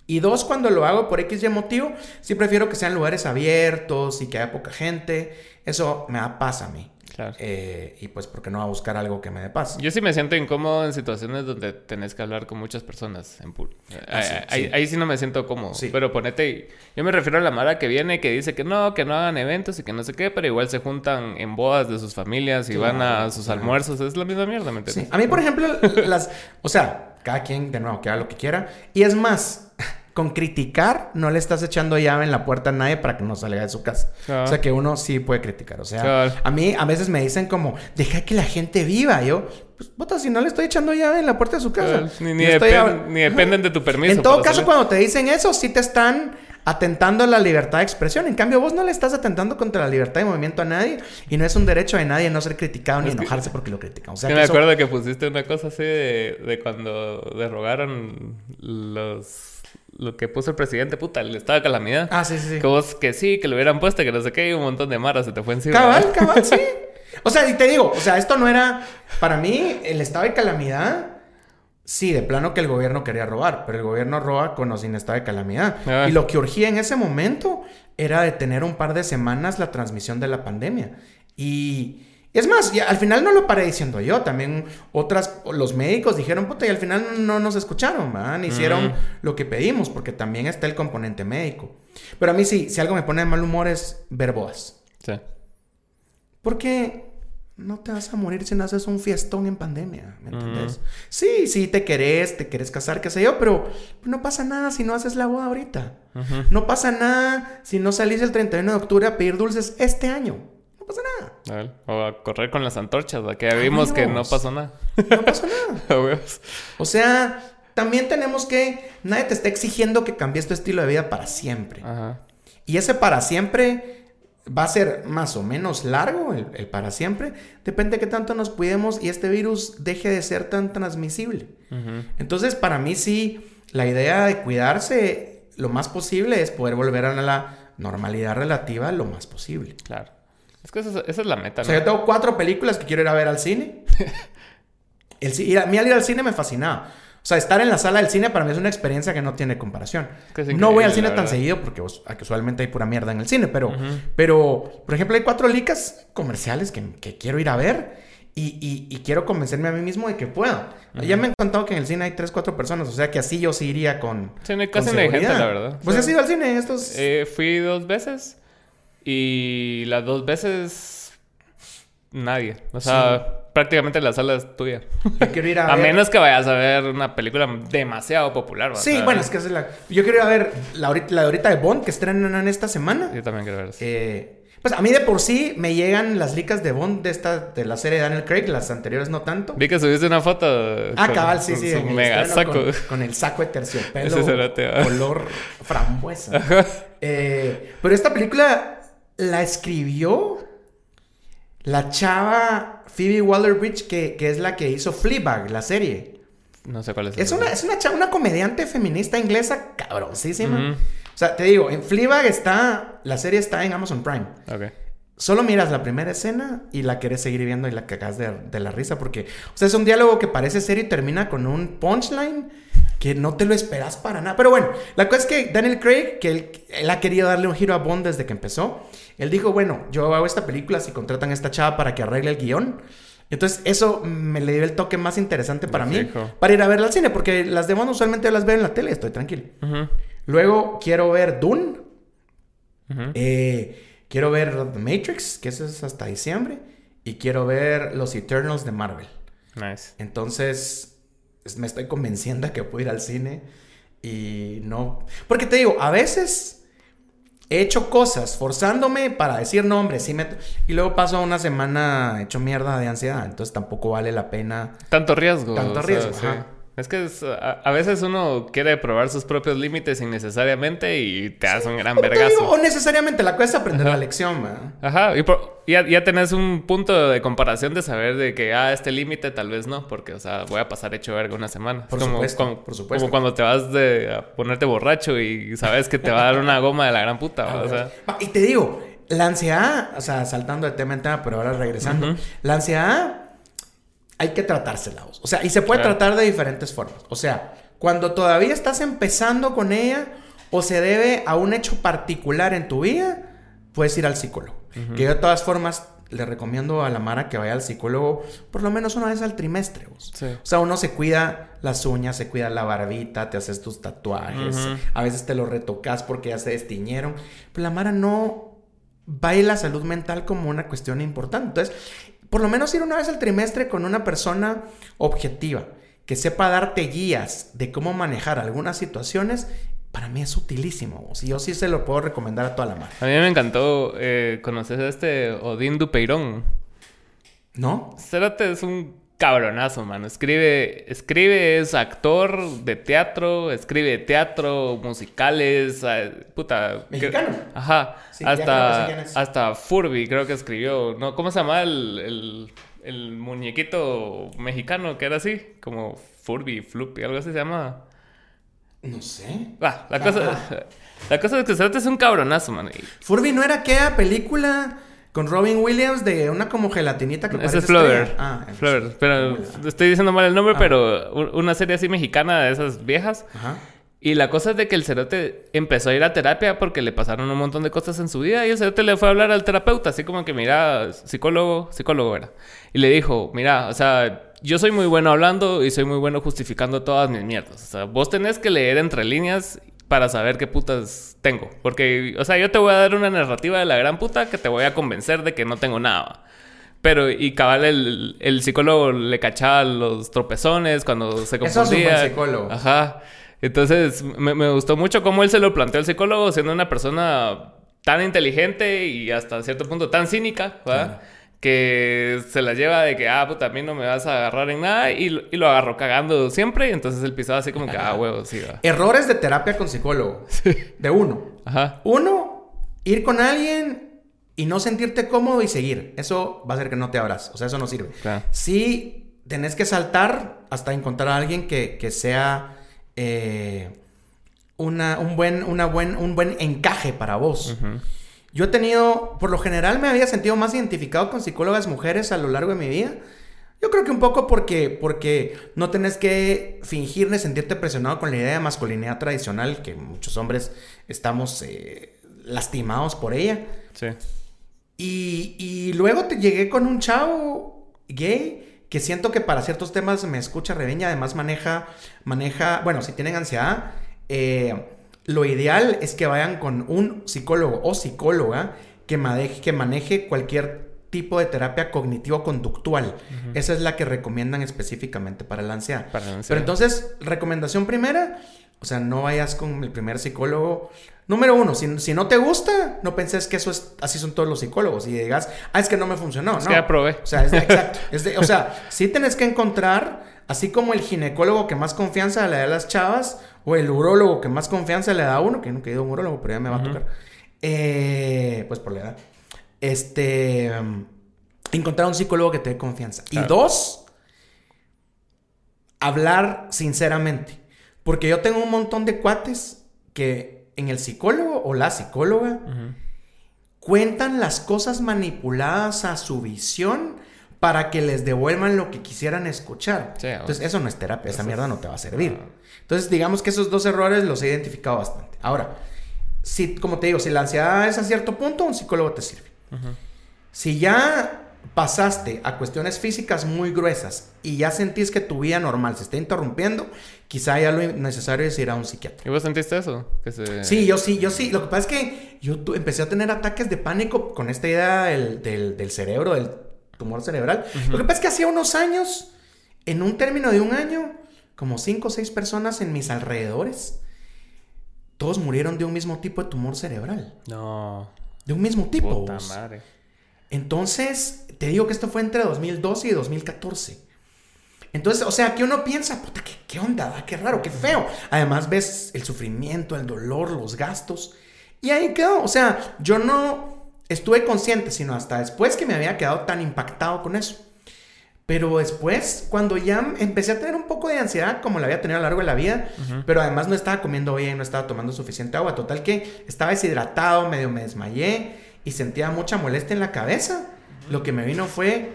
Y dos, cuando lo hago por X y motivo, sí prefiero que sean lugares abiertos y que haya poca gente. Eso me da paz a mí. Claro. Eh, y pues porque no va a buscar algo que me dé paz. Yo sí me siento incómodo en situaciones donde tenés que hablar con muchas personas en pool. Ah, sí, ahí, sí. ahí sí no me siento cómodo. Sí. Pero ponete, yo me refiero a la Mara que viene que dice que no, que no hagan eventos y que no sé qué, pero igual se juntan en bodas de sus familias y van a sus almuerzos. Es la misma mierda, ¿me entiendes? A mí, por ejemplo, las... O sea, cada quien, de nuevo, que haga lo que quiera. Y es más, con criticar no le estás echando llave en la puerta a nadie para que no salga de su casa. Claro. O sea, que uno sí puede criticar. O sea, Claro. a mí a veces me dicen como, deja que la gente viva. Yo, pues, puta, si no le estoy echando llave en la puerta de su casa. Ni, dependen de tu permiso. En todo caso, salir. cuando te dicen eso, sí te están atentando a la libertad de expresión. En cambio, vos no le estás atentando contra la libertad de movimiento a nadie. Y no es un derecho de nadie no ser criticado ni enojarse porque lo critican. O sea, Sí, que me eso- acuerdo que pusiste una cosa así de, de cuando derogaron los lo que puso el presidente, puta, el estado de calamidad. Ah, sí, sí, sí. Que vos que sí, que lo hubieran puesto, que no sé qué, y un montón de maras se te fue encima. Cabal, cabal, sí. O sea, y te digo, o sea, esto no era. Para mí, el estado de calamidad. Sí, de plano que el gobierno quería robar, pero el gobierno roba con o sin estado de calamidad. Ah. Y lo que urgía en ese momento era detener un par de semanas la transmisión de la pandemia. Y es más, y al final no lo paré diciendo yo, también otras, los médicos dijeron, puta, y al final no nos escucharon. Ni hicieron lo que pedimos, porque también está el componente médico. Pero a mí sí, si algo me pone de mal humor es ver bodas. Sí. Porque no te vas a morir si no haces un fiestón en pandemia, ¿me entiendes? Sí, sí, te querés, te querés casar, qué sé yo, pero no pasa nada si no haces la boda ahorita. No pasa nada si no salís el 31 de octubre a pedir dulces este año. Pasa nada. A ver, O a correr con las antorchas, ¿va? que ya vimos que no pasó nada. No pasa nada. O sea, también tenemos que... Nadie te está exigiendo que cambies tu estilo de vida para siempre. Ajá. Y ese para siempre va a ser más o menos largo, el, el para siempre. Depende de qué tanto nos cuidemos y este virus deje de ser tan transmisible. Entonces, para mí sí, la idea de cuidarse lo más posible es poder volver a la normalidad relativa lo más posible. Claro. Es que esa es, esa es la meta, O ¿no? sea, yo tengo cuatro películas que quiero ir a ver al cine. El, a, mí al ir al cine me fascinaba. O sea, estar en la sala del cine para mí es una experiencia que no tiene comparación. Que no voy al cine tan seguido porque que usualmente hay pura mierda en el cine, pero, pero por ejemplo, hay cuatro licas comerciales que, que quiero ir a ver y, y- y quiero convencerme a mí mismo de que puedo. Ya me han contado que en el cine hay tres, cuatro personas, o sea que así yo sí iría con. Sí, con casi hay gente, la verdad. ¿Pues O has sea, ido al cine estos? Eh, fui dos veces y las dos veces nadie. O sea, prácticamente la sala es tuya. Yo quiero ir a, A ver- menos que vayas a ver una película demasiado popular. Sí, bueno, es que es la... Yo quiero ir a ver la, la de ahorita de Bond que estrenan en esta semana. Yo también quiero ver eso. Eh, pues a mí de por sí me llegan las licas de Bond de esta de la serie de Daniel Craig, las anteriores no tanto. Vi que subiste una foto. Ah, con- cabal, sí, con sí. Su el mega saco. Con, con el saco de terciopelo. Ese ¿va? color frambuesa. Eh, pero esta película la escribió la chava Phoebe Waller-Bridge, que, que es la que hizo Fleabag, la serie. No sé cuál es. Es una, es una chava, una comediante feminista inglesa cabroncísima. O sea, te digo, en Fleabag está... La serie está en Amazon Prime. Ok. Solo miras la primera escena y la quieres seguir viendo y la cagas de, de la risa porque, o sea, es un diálogo que parece serio y termina con un punchline que no te lo esperas para nada. Pero bueno, la cosa es que Daniel Craig, que él, él ha querido darle un giro a Bond desde que empezó, él dijo, bueno, yo hago esta película si contratan a esta chava para que arregle el guion. Entonces, eso me le dio el toque más interesante para mí, fijo. para ir a verla al cine, porque las de Bond usualmente las veo en la tele, estoy tranquilo. Luego quiero ver Dune. Eh, quiero ver The Matrix, que eso es hasta diciembre. Y quiero ver Los Eternals de Marvel. Nice. Entonces, es- me estoy convenciendo de que puedo ir al cine. Y no. Porque te digo, a veces he hecho cosas forzándome para decir nombres. Sí me... Y luego paso una semana hecho mierda de ansiedad. Entonces tampoco vale la pena. Tanto riesgo. Tanto o sea, riesgo, sí. Es que es- a, a veces uno quiere probar sus propios límites innecesariamente y te hace un gran digo, vergazo. o necesariamente la es aprender Ajá. la lección, ¿verdad? Ajá, y por- ya, ya tenés un punto de comparación de saber de que, ah, este límite tal vez no, porque, o sea, voy a pasar hecho verga una semana. Por como, supuesto, como- por supuesto. Como cuando te vas de, a ponerte borracho y sabes que te va a dar una goma de la gran puta, ¿va? o sea. Va, Y te digo, la ansiedad, o sea, saltando de tema en tema, pero ahora regresando, la ansiedad hay que tratársela. O sea, y se puede Claro. tratar de diferentes formas. O sea, cuando todavía estás empezando con ella o se debe a un hecho particular en tu vida, puedes ir al psicólogo. Que yo de todas formas le recomiendo a la Mara que vaya al psicólogo por lo menos una vez al trimestre. Sí. O sea, uno se cuida las uñas, se cuida la barbita, te haces tus tatuajes, a veces te los retocas porque ya se destiñeron. Pero la Mara no va la salud mental como una cuestión importante. Entonces, por lo menos ir una vez al trimestre con una persona objetiva, que sepa darte guías de cómo manejar algunas situaciones, para mí es utilísimo. Y yo sí se lo puedo recomendar a toda la Mara. A mí me encantó eh, conocer a este Odín Dupeirón. ¿No? Cérate es un cabronazo, mano. Escribe, escribe, es actor de teatro, escribe teatro, musicales, ah, puta. que- ¿Mexicano? Ajá. Sí, hasta, hasta Furby creo que escribió. ¿No? ¿Cómo se llama el, el, el muñequito mexicano que era así? Como Furby, Floopy, algo así se llama. No sé. La cosa, la cosa es que Cérate es un cabronazo, mano. Y- Furby no era aquella película con Robin Williams de una como gelatinita que Ese parece es Flower. Ah, entonces- Flower. Pero estoy diciendo mal el nombre, Ah. pero una serie así mexicana de esas viejas. Ajá. Y la cosa es de que el cerote empezó a ir a terapia porque le pasaron un montón de cosas en su vida y el cerote le fue a hablar al terapeuta, así como que, mira, psicólogo, psicólogo era. Y le dijo, mira, o sea, yo soy muy bueno hablando y soy muy bueno justificando todas mis mierdas. O sea, vos tenés que leer entre líneas para saber qué putas tengo. Porque, o sea, yo te voy a dar una narrativa de la gran puta que te voy a convencer de que no tengo nada. Pero, y cabal, el, el psicólogo le cachaba los tropezones cuando se Eso es confundía. psicólogo. Ajá. Entonces, me, me gustó mucho cómo él se lo planteó el psicólogo, siendo una persona tan inteligente y hasta cierto punto tan cínica, ¿verdad? Que se la lleva de que, ah, a mí no me vas a agarrar en nada. Y, lo- y lo agarró cagando siempre. Y entonces él pisaba así como que, ah, huevo, sí, va. Errores de terapia con psicólogo. De uno. Ajá. Uno, ir con alguien y no sentirte cómodo y seguir. Eso va a hacer que no te abras. O sea, eso no sirve. Claro. Sí, tenés que saltar hasta encontrar a alguien que, que sea eh, una, un, buen, una buen, un buen encaje para vos. Ujú. Yo he tenido, por lo general me había sentido más identificado con psicólogas mujeres a lo largo de mi vida. Yo creo que un poco porque, porque no tenés que fingir ni sentirte presionado con la idea de masculinidad tradicional, que muchos hombres estamos eh, lastimados por ella. Sí. Y, y luego te llegué con un chavo gay que siento que para ciertos temas me escucha reveña, además maneja, maneja, bueno, si tienen ansiedad, eh, lo ideal es que vayan con un psicólogo o psicóloga que maneje, que maneje cualquier tipo de terapia cognitivo-conductual. Esa es la que recomiendan específicamente para la ansiedad. Para la ansiedad. Pero entonces, recomendación primera, o sea, no vayas con el primer psicólogo. Número uno, si, si no te gusta, no penses que eso es, así son todos los psicólogos y digas, ah, es que no me funcionó. Es no. que ya probé. O sea, es de- exacto. es de- o sea, sí tenés que encontrar, así como el ginecólogo que más confianza le da a las chavas, o el urólogo que más confianza le da a uno, que nunca he ido a un urólogo, pero ya me va a tocar. Eh, pues por la edad. Este. um, encontrar un psicólogo que te dé confianza. Y dos, hablar sinceramente. Porque yo tengo un montón de cuates que en el psicólogo o la psicóloga cuentan las cosas manipuladas a su visión para que les devuelvan lo que quisieran escuchar. Sí, Entonces, eso no es terapia, esa mierda no te va a servir. Ah. Entonces, digamos que esos dos errores los he identificado bastante. Ahora, si, como te digo, si la ansiedad es a cierto punto, un psicólogo te sirve. Ujú. Si ya pasaste a cuestiones físicas muy gruesas y ya sentís que tu vida normal se está interrumpiendo, quizá ya lo necesario es ir a un psiquiatra. ¿Y vos sentiste eso? Que se... Sí, yo sí, yo sí. Lo que pasa es que yo empecé a tener ataques de pánico con esta idea del, del- del cerebro, del tumor cerebral. Lo que pasa es que hacía unos años, en un término de un año, como cinco o seis personas en mis alrededores, todos murieron de un mismo tipo de tumor cerebral. No. De un mismo tipo. Puta madre. Entonces, te digo que esto fue entre 2012 y 2014. Entonces, o sea, que uno piensa, puta, ¿qué, qué onda? va? Qué raro, qué feo. Además, ves el sufrimiento, el dolor, los gastos. Y ahí quedó. O sea, yo no estuve consciente, sino hasta después que me había quedado tan impactado con eso. Pero después, cuando ya empecé a tener un poco de ansiedad, como la había tenido a lo largo de la vida, pero además no estaba comiendo bien, no estaba tomando suficiente agua, total que estaba deshidratado, medio me desmayé y sentía mucha molestia en la cabeza. Lo que me vino fue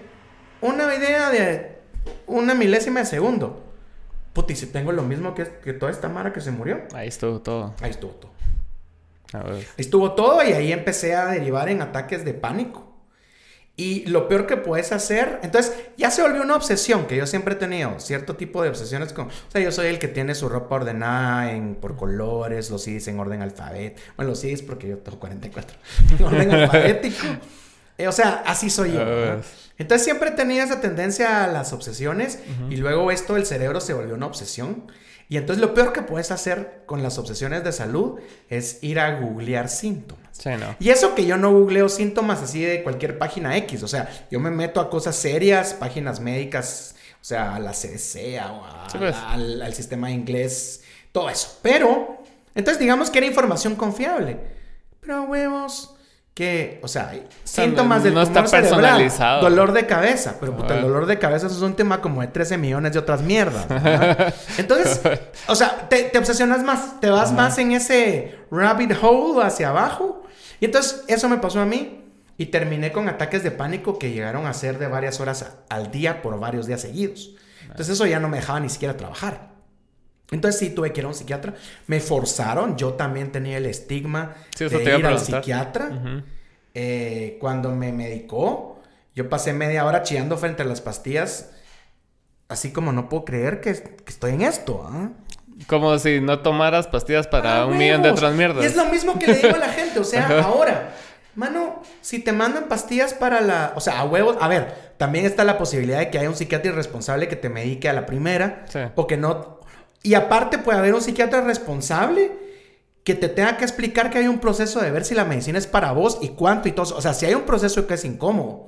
una idea de una milésima de segundo. Puta, y si tengo lo mismo que, que toda esta Mara que se murió, Ahí estuvo todo. ahí estuvo todo. A ver. Ahí estuvo todo y ahí empecé a derivar en ataques de pánico. Y lo peor que puedes hacer, entonces ya se volvió una obsesión que yo siempre he tenido, cierto tipo de obsesiones con, o sea, yo soy el que tiene su ropa ordenada en, por colores, los CDs en orden alfabético, bueno, los CDs porque yo tengo 44, en orden alfabético, Eh, o sea, así soy yo. ¿no? Entonces siempre tenido esa tendencia a las obsesiones y luego esto del cerebro se volvió una obsesión. Y entonces lo peor que puedes hacer con las obsesiones de salud es ir a googlear síntomas. Sí, no. Y eso que yo no googleo síntomas así de cualquier página X, o sea, yo me meto a cosas serias, páginas médicas, o sea, a la CDC, a- Sí, pues. al, al sistema inglés, todo eso. Pero, entonces digamos que era información confiable. Pero huevos, que, o sea, hay síntomas no- del no tumor está cerebral, personalizado. dolor de cabeza, pero puta, el Ah. dolor de cabeza eso es un tema como de 13 millones de otras mierdas. Entonces, o sea, te, te obsesionas más, te vas más en ese rabbit hole hacia abajo. Y entonces eso me pasó a mí y terminé con ataques de pánico que llegaron a ser de varias horas a- al día por varios días seguidos. Entonces eso ya no me dejaba ni siquiera trabajar. Entonces sí tuve que ir a un psiquiatra. Me forzaron. Yo también tenía el estigma Sí, de ir al psiquiatra. Eh, cuando me medicó, yo pasé media hora chillando frente a las pastillas. Así como no puedo creer que, que estoy en esto. ¿ah? Como si no tomaras pastillas para Ah, un millón de otras mierdas. Y es lo mismo que le digo a la gente. O sea, ahora, mano, si te mandan pastillas para la. O sea, a huevos. A ver, también está la posibilidad de que haya un psiquiatra irresponsable que te medique a la primera. Sí. O que no. Y aparte puede haber un psiquiatra responsable que te tenga que explicar que hay un proceso de ver si la medicina es para vos y cuánto y todo. O sea, si hay un proceso que es incómodo.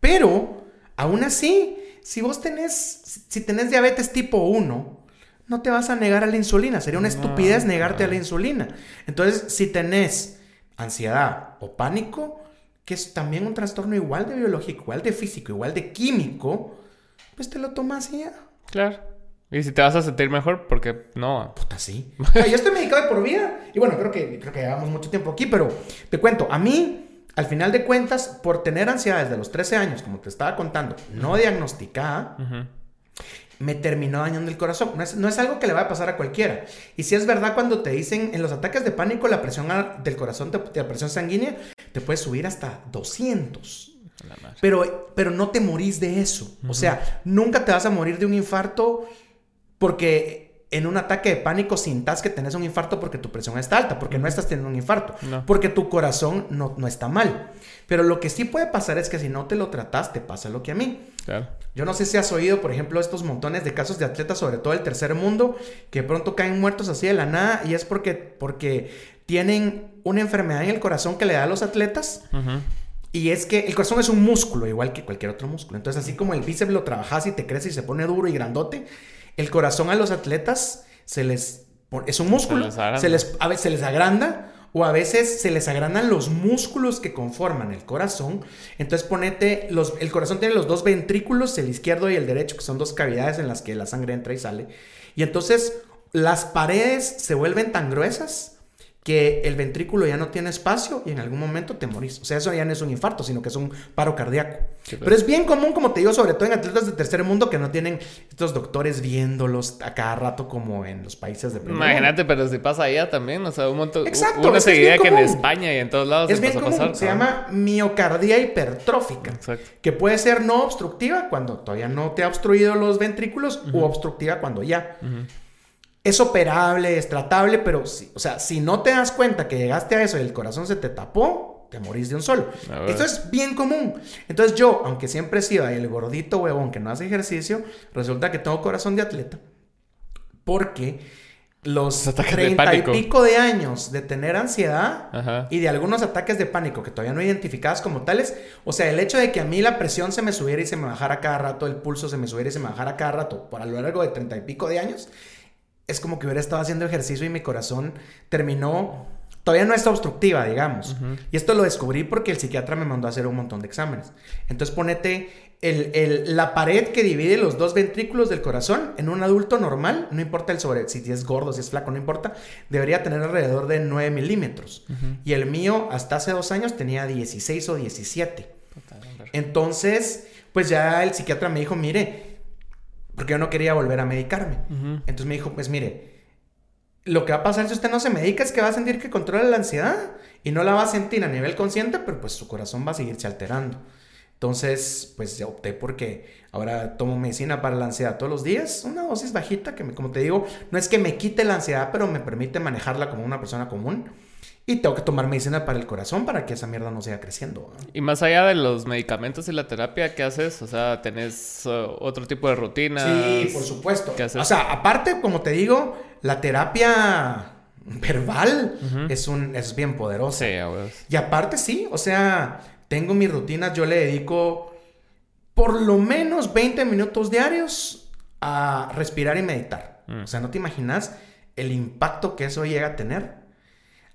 Pero, aún así, si vos tenés, si tenés diabetes tipo 1, no te vas a negar a la insulina. Sería una No, estupidez negarte a la insulina. Entonces, si tenés ansiedad o pánico, que es también un trastorno igual de biológico, igual de físico, igual de químico, pues te lo tomas y ya. Claro. Y si te vas a sentir mejor, porque no. Puta, sí. Yo estoy medicado de por vida. Y bueno, creo que, creo que llevamos mucho tiempo aquí, pero te cuento, a mí, al final de cuentas, por tener ansiedad desde los 13 años, como te estaba contando, no diagnosticada, me terminó dañando el corazón. No es, no es algo que le va a pasar a cualquiera. Y si es verdad cuando te dicen en los ataques de pánico, la presión del corazón, te- la presión sanguínea, te puede subir hasta 200. La madre. Pero, pero no te morís de eso. O sea, nunca te vas a morir de un infarto porque en un ataque de pánico sintas que tenés un infarto porque tu presión está alta, porque no estás teniendo un infarto, No. porque tu corazón no, no está mal. Pero lo que sí puede pasar es que si no te lo trataste, pasa lo que a mí. Claro. Yo no sé si has oído, por ejemplo, estos montones de casos de atletas, sobre todo del tercer mundo, que pronto caen muertos así de la nada y es porque, porque tienen una enfermedad en el corazón que le da a los atletas. Ujú. Y es que el corazón es un músculo, igual que cualquier otro músculo. Entonces, así como el bíceps lo trabajas y te crece y se pone duro y grandote, el corazón a los atletas se les es un músculo, les agranda. se les, a veces se les agranda o a veces se les agrandan los músculos que conforman el corazón. Entonces, ponete los el corazón tiene los dos ventrículos, el izquierdo y el derecho, que son dos cavidades en las que la sangre entra y sale. Y entonces las paredes se vuelven tan gruesas que el ventrículo ya no tiene espacio y en algún momento te morís. O sea, eso ya no es un infarto, sino que es un paro cardíaco. Sí, pues. Pero es bien común, como te digo, sobre todo en atletas de tercer mundo que no tienen estos doctores viéndolos a cada rato como en los países de primer mundo. Imagínate, pero si pasa allá también, o sea, un montón. Exacto, Una seguida que en. España y en todos lados Es se bien común, a pasar. se ¿no? llama miocardía hipertrófica, Exacto. que puede ser no obstructiva cuando todavía no te ha obstruido los ventrículos u obstructiva cuando ya. Ujú. Es operable, es tratable, pero si, o sea, si no te das cuenta que llegaste a eso y el corazón se te tapó, te morís de un solo. Esto es bien común. Entonces yo, aunque siempre he sido el gordito huevón que no hace ejercicio, resulta que tengo corazón de atleta. Porque los treinta y pico de años de tener ansiedad Ajá. y de algunos ataques de pánico que todavía no identificadas como tales, o sea, el hecho de que a mí la presión se me subiera y se me bajara cada rato, el pulso se me subiera y se me bajara cada rato por a lo largo de treinta y pico de años, es como que hubiera estado haciendo ejercicio y mi corazón terminó, todavía no está obstructiva, digamos. Y esto lo descubrí porque el psiquiatra me mandó a hacer un montón de exámenes. Entonces ponete el- el- la pared que divide los dos ventrículos del corazón en un adulto normal, no importa el sobre, si es gordo, si es flaco, no importa, debería tener alrededor de 9 milímetros. Y el mío hasta hace dos años tenía 16 o 17. Entonces, pues ya el psiquiatra me dijo, mire, porque yo no quería volver a medicarme. Ujú. Entonces me dijo, pues mire, lo que va a pasar si usted no se medica es que va a sentir que controla la ansiedad y no la va a sentir a nivel consciente, pero pues su corazón va a seguirse alterando. Entonces, pues ya opté porque ahora tomo medicina para la ansiedad todos los días, una dosis bajita que, me- como te digo, no es que me quite la ansiedad, pero me permite manejarla como una persona común. Y tengo que tomar medicina para el corazón para que esa mierda no siga creciendo. ¿no? Y más allá de los medicamentos y la terapia, ¿qué haces? O sea, ¿tenés uh, otro tipo de rutina? Sí, por supuesto. ¿Qué haces? O sea, aparte, como te digo, la terapia verbal es, un, es bien poderosa. Sí. Y aparte, sí, o sea, tengo mis rutinas, yo le dedico por lo menos 20 minutos diarios a respirar y meditar. Mm. O sea, no te imaginas el impacto que eso llega a tener.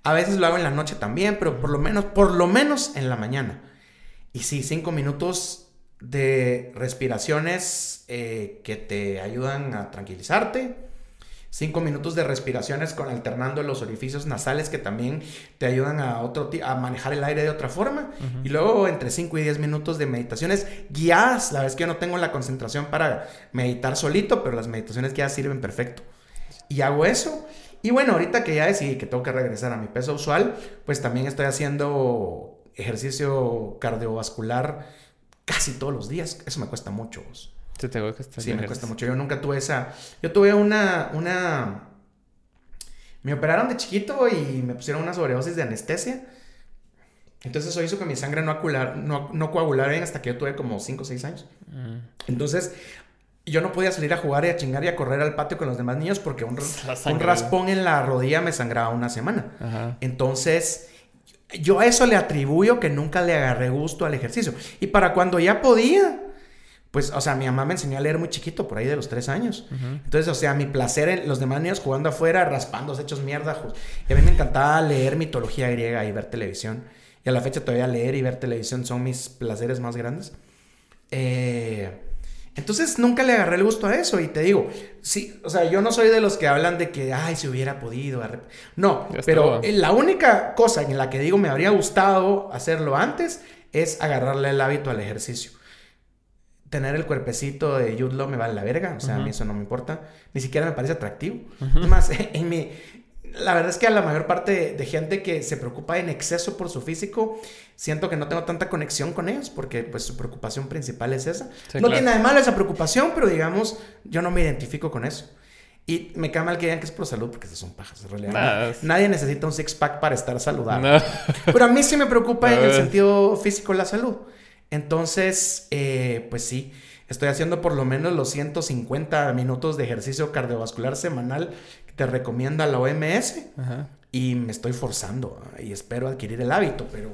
A veces lo hago en la noche también, pero por lo menos, por lo menos en la mañana. Y sí, cinco minutos de respiraciones eh, que te ayudan a tranquilizarte. Cinco minutos de respiraciones con alternando los orificios nasales que también te ayudan a, otro, a manejar el aire de otra forma. Y luego entre 5 y 10 minutos de meditaciones guiadas. La verdad es que yo no tengo la concentración para meditar solito, pero las meditaciones guiadas sirven perfecto. Y hago eso. Y bueno, ahorita que ya decidí que tengo que regresar a mi peso usual, pues también estoy haciendo ejercicio cardiovascular casi todos los días. Eso me cuesta mucho. Sí, tengo que estar Sí, me cuesta mucho. Yo nunca tuve esa. Yo tuve una. una... Me operaron de chiquito y me pusieron una sobredosis de anestesia. Entonces eso hizo que mi sangre no, acular, no, no coagulara bien hasta que yo tuve como 5 o 6 años. Mm. Entonces yo no podía salir a jugar y a chingar y a correr al patio con los demás niños porque un, un raspón en la rodilla me sangraba una semana. Ajá. Entonces, yo a eso le atribuyo que nunca le agarré gusto al ejercicio. Y para cuando ya podía, pues, o sea, mi mamá me enseñó a leer muy chiquito, por ahí de los tres años. Entonces, o sea, mi placer en los demás niños jugando afuera, raspándose, hechos mierda. Y a mí me encantaba leer mitología griega y ver televisión. Y a la fecha todavía leer y ver televisión son mis placeres más grandes. Eh, entonces nunca le agarré el gusto a eso. Y te digo, sí, o sea, yo no soy de los que hablan de que, ay, si hubiera podido. arrep-". No, pero la única cosa en la que digo me habría gustado hacerlo antes es agarrarle el hábito al ejercicio. Tener el cuerpecito de Jude Law me vale la verga, o sea, a mí eso no me importa, ni siquiera me parece atractivo. Es más, en mi, la verdad es que a la mayor parte de, de gente que se preocupa en exceso por su físico, siento que no tengo tanta conexión con ellos porque pues su preocupación principal es esa. Sí, no claro. tiene nada de malo esa preocupación, pero digamos, yo no me identifico con eso. Y me cae mal que digan que es por salud, porque esas son pajas, en realidad. Nah, Nadie necesita un six-pack para estar saludable. No. Pero a mí sí me preocupa en el sentido físico la salud. Entonces, eh, pues sí, estoy haciendo por lo menos los 150 minutos de ejercicio cardiovascular semanal te recomienda la OMS Ajá. y me estoy forzando y espero adquirir el hábito, pero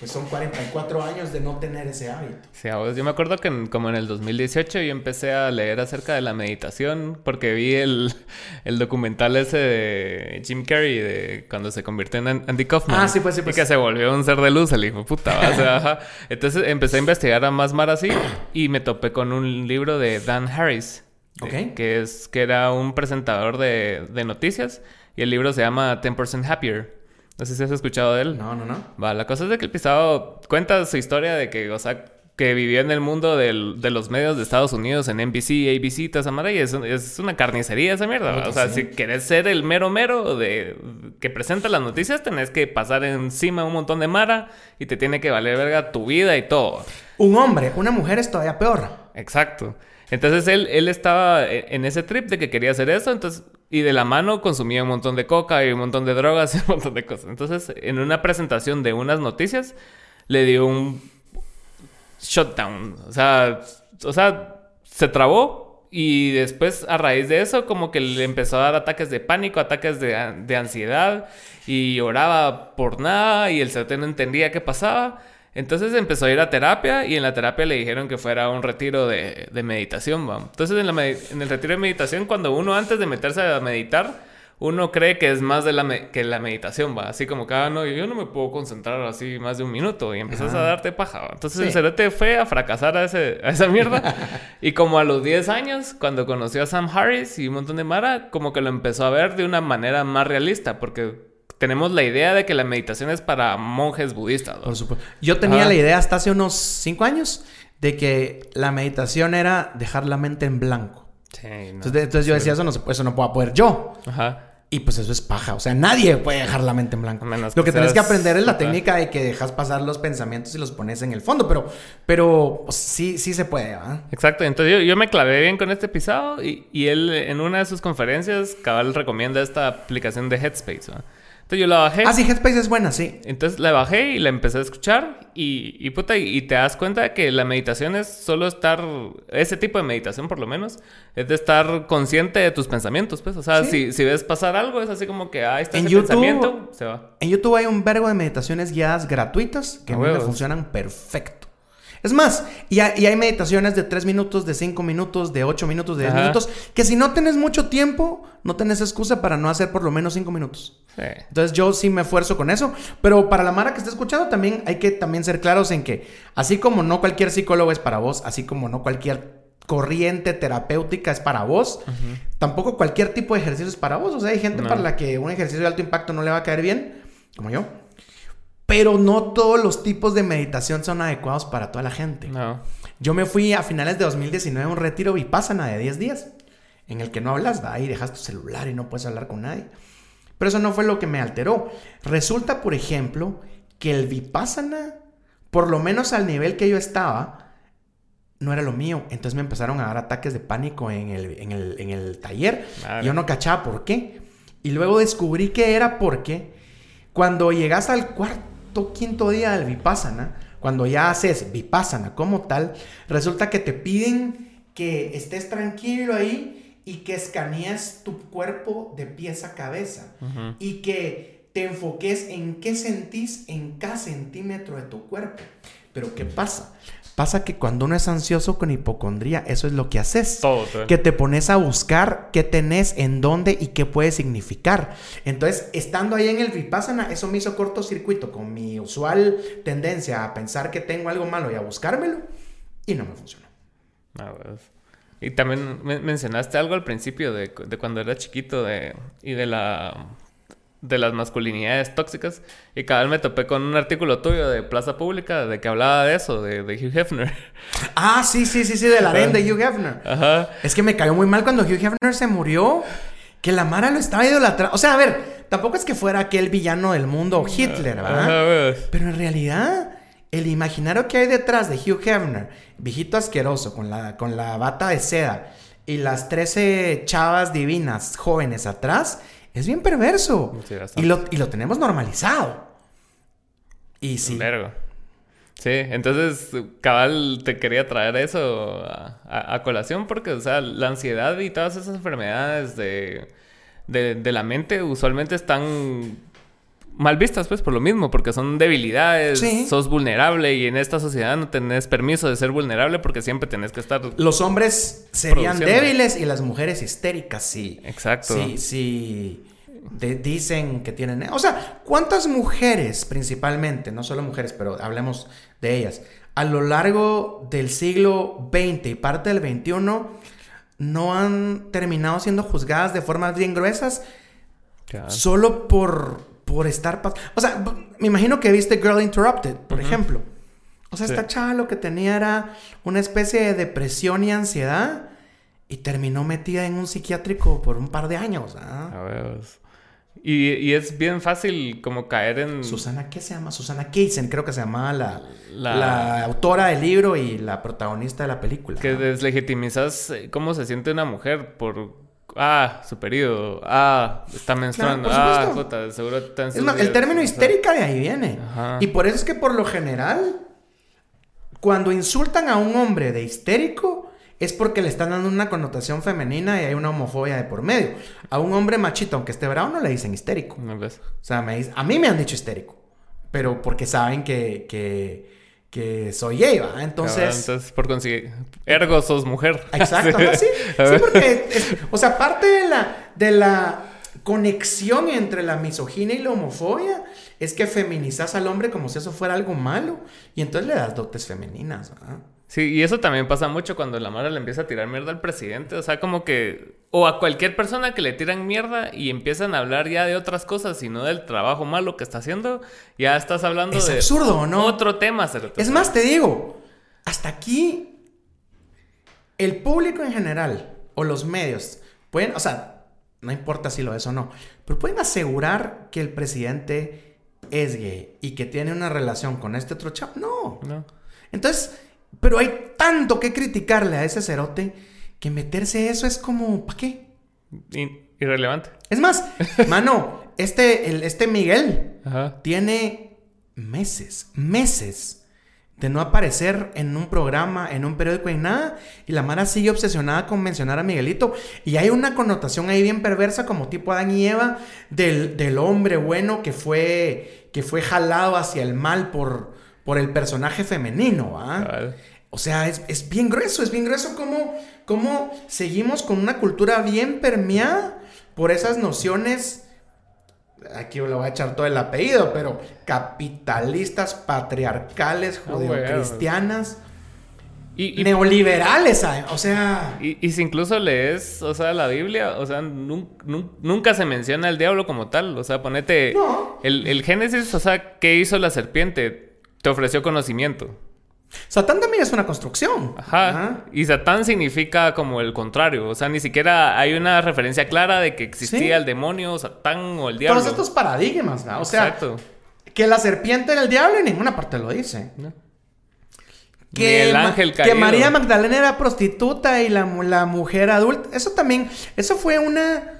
pues son 44 años de no tener ese hábito. Sí, vos, yo me acuerdo que en- como en el 2018 yo empecé a leer acerca de la meditación porque vi el, el documental ese de Jim Carrey de cuando se convirtió en An- Andy Kaufman. Ah, sí, pues, sí, pues. Y que se volvió un ser de luz, el hijo puta. O sea, ajá. Entonces empecé a investigar a más mar así y me topé con un libro de Dan Harris. De- Ok. Que, es, que era un presentador de, de noticias y el libro se llama 10% Happier. No sé si has escuchado de él. No, no, no. Va, la cosa es de que el pisado cuenta su historia de que, o sea, que vivió en el mundo del- de los medios de Estados Unidos, en NBC, ABC, toda esa madre, y es, es una carnicería esa mierda. O sea, sí. si querés ser el mero mero de que presenta las noticias, tenés que pasar encima un montón de mara y te tiene que valer verga tu vida y todo. Un hombre, una mujer es todavía peor. Exacto. Entonces él, él estaba e- en ese trip de que quería hacer eso, entonces, y de la mano consumía un montón de coca y un montón de drogas y un montón de cosas. Entonces, en una presentación de unas noticias, le dio un shutdown. O sea, o sea, se trabó y después, a raíz de eso, como que le empezó a dar ataques de pánico, ataques de, de ansiedad y oraba por nada y el cerote no entendía qué pasaba. Entonces empezó a ir a terapia y en la terapia le dijeron que fuera a un retiro de, de meditación. ¿va? Entonces en, la med- en el retiro de meditación, cuando uno antes de meterse a meditar, uno cree que es más de la que la meditación, va. Así como cada no, yo no me puedo concentrar así más de un minuto y empezás Ajá. a darte paja. ¿va? Entonces Sí. el cerote fue a fracasar a, ese- a esa mierda. y como a los 10 años, cuando conoció a Sam Harris y un montón de Mara, como que lo empezó a ver de una manera más realista, porque tenemos la idea de que la meditación es para monjes budistas. ¿va? Por supuesto. Yo tenía la idea hasta hace unos 5 años de que la meditación era dejar la mente en blanco. Sí, no. Entonces, entonces yo decía, eso no, se eso no puedo poder yo. Ajá. Y pues eso es paja. O sea, nadie puede dejar la mente en blanco. Menos Lo que que tenés que aprender es la técnica de que dejas pasar los pensamientos y los pones en el fondo. Pero, pero pues, sí, sí se puede, ¿verdad? Exacto, entonces yo, yo me clavé bien con este pisado y, y él en una de sus conferencias, cabal recomienda esta aplicación de Headspace. ¿va? Entonces yo la bajé. Ah, sí, Headspace es buena, sí. Entonces la bajé y la empecé a escuchar y, y puta, y, y te das cuenta que la meditación es solo estar, ese tipo de meditación por lo menos, es de estar consciente de tus pensamientos, pues. O sea, Sí. si, si ves pasar algo, es así como que, ah, está En ese YouTube- pensamiento, se va. En YouTube hay un vergo de meditaciones guiadas gratuitas que A mí me funcionan perfecto. Es más, y hay, y hay meditaciones de 3 minutos, de 5 minutos, de 8 minutos, de 10 Ajá. minutos, que si no tenés mucho tiempo, no tenés excusa para no hacer por lo menos 5 minutos. Sí. Entonces yo sí me esfuerzo con eso, pero para la Mara que está escuchando también hay que también ser claros en que así como no cualquier psicólogo es para vos, así como no cualquier corriente terapéutica es para vos, tampoco cualquier tipo de ejercicio es para vos. O sea, hay gente No. para la que un ejercicio de alto impacto no le va a caer bien, como yo. Pero no todos los tipos de meditación son adecuados para toda la gente. No. Yo me fui a finales de 2019 a un retiro vipassana de 10 días, en el que no hablas, va y dejas tu celular y no puedes hablar con nadie. Pero eso no fue lo que me alteró. Resulta, por ejemplo, que el vipassana, por lo menos al nivel que yo estaba, no era lo mío. Entonces me empezaron a dar ataques de pánico en el, en el, en el taller. Madre. Yo no cachaba por qué. Y luego descubrí que era porque cuando llegas al cuarto, quinto día del vipassana, cuando ya haces vipassana como tal, resulta que te piden que estés tranquilo ahí y que escanees tu cuerpo de pies a cabeza y que te enfoques en qué sentís en cada centímetro de tu cuerpo. Pero ¿qué pasa? Pasa que cuando uno es ansioso con hipocondría, eso es lo que haces. Todo, todo. Que te pones a buscar qué tenés, en dónde y qué puede significar. Entonces, estando ahí en el Vipassana, eso me hizo cortocircuito con mi usual tendencia a pensar que tengo algo malo y a buscármelo. Y no me funcionó. Ah, pues. Y también men- mencionaste algo al principio de, de cuando era chiquito de, y de la de las masculinidades tóxicas. Y cada vez me topé con un artículo tuyo de Plaza Pública de que hablaba de eso, de, de Hugh Hefner. Ah, sí, sí, sí, sí, del harén de Hugh Hefner. Ajá. Es que me cayó muy mal cuando Hugh Hefner se murió. Que la Mara lo estaba idolatrando. O sea, a ver, tampoco es que fuera aquel villano del mundo Hitler, ¿verdad? Ajá. Pero en realidad, el imaginario que hay detrás de Hugh Hefner, viejito asqueroso, con la, con la bata de seda y las 13 chavas divinas jóvenes atrás, es bien perverso. Sí, y, lo, y lo tenemos normalizado. Y sí. Vergo. Sí, entonces, cabal, te quería traer eso a, a- a colación porque, o sea, la ansiedad y todas esas enfermedades de, de, de la mente usualmente están mal vistas, pues, por lo mismo, porque son debilidades, Sí. sos vulnerable y en esta sociedad no tenés permiso de ser vulnerable porque siempre tenés que estar... Los hombres serían débiles y las mujeres histéricas, sí. Exacto. Sí, sí. de- dicen que tienen... O sea, ¿cuántas mujeres principalmente, no solo mujeres, pero hablemos de ellas, a lo largo del siglo XX y parte del XXI no han terminado siendo juzgadas de formas bien gruesas solo por, por estar... pas- O sea, me imagino que viste Girl Interrupted, por ejemplo. O sea, Sí. esta chava lo que tenía era una especie de depresión y ansiedad y terminó metida en un psiquiátrico por un par de años. ¿ah? A ver. Y, y es bien fácil como caer en... Susana, ¿qué se llama? Susana Keisen, creo que se llamaba la, La- la autora del libro y la protagonista de la película. Que deslegitimizas eh, cómo se siente una mujer por... Ah, su periodo. Ah, está menstruando. por ah, puta, seguro está en Es más, el término histérica de ahí viene. Ajá. Y por eso es que por lo general, cuando insultan a un hombre de histérico, es porque le están dando una connotación femenina y hay una homofobia de por medio. A un hombre machito, aunque esté bravo, no le dicen histérico. ¿no ves? O sea, me a mí me han dicho histérico. Pero porque saben que, que, que soy gay, ¿va? Cabal, Entonces... Entonces, por conseguir... Ergo, sos mujer. Exacto, ¿no? sí. Sí, porque, es- o sea, parte de la, de la conexión entre la misoginia y la homofobia es que feminizas al hombre como si eso fuera algo malo y entonces le das dotes femeninas, ¿verdad? Sí, y eso también pasa mucho cuando la Mara le empieza a tirar mierda al presidente. O sea, como que... O a cualquier persona que le tiran mierda y empiezan a hablar ya de otras cosas y no del trabajo malo que está haciendo. Ya estás hablando Es de... absurdo, ¿o no? Otro tema, cerote. Es más, te digo, hasta aquí el público en general o los medios pueden, o sea, no importa si lo es o no, pero pueden asegurar que el presidente es gay y que tiene una relación con este otro chavo. No. ¿No? Entonces, pero hay tanto que criticarle a ese cerote que meterse eso es como, ¿para qué? Irrelevante. Es más, mano, este, el, este Miguel Ajá. tiene meses, meses de no aparecer en un programa, en un periódico y nada. Y la Mara sigue obsesionada con mencionar a Miguelito. Y hay una connotación ahí bien perversa, como tipo Adán y Eva, del, del hombre bueno que fue, que fue jalado hacia el mal por, por el personaje femenino, ¿ah? O sea, es, es bien grueso, es bien grueso cómo, cómo seguimos con una cultura bien permeada por esas nociones, aquí le voy a echar todo el apellido, pero capitalistas, patriarcales, judeocristianas, Y, y, neoliberales, o sea... y- y si incluso lees, o sea, la Biblia, o sea, nun- nun- nunca se menciona el diablo como tal. O sea, ponete... No. El, el Génesis, o sea, ¿qué hizo la serpiente? Te ofreció conocimiento. Satán también es una construcción. Ajá. Ajá. Y Satán significa como el contrario. O sea, ni siquiera hay una referencia clara de que existía Sí. el demonio, Satán o el diablo. Todos estos paradigmas, ¿verdad? O sea, Exacto. que la serpiente era el diablo en ninguna parte lo dice. ¿no? Ni que, el ángel que caído. María Magdalena era prostituta y la mujer adulta. Eso también, eso fue una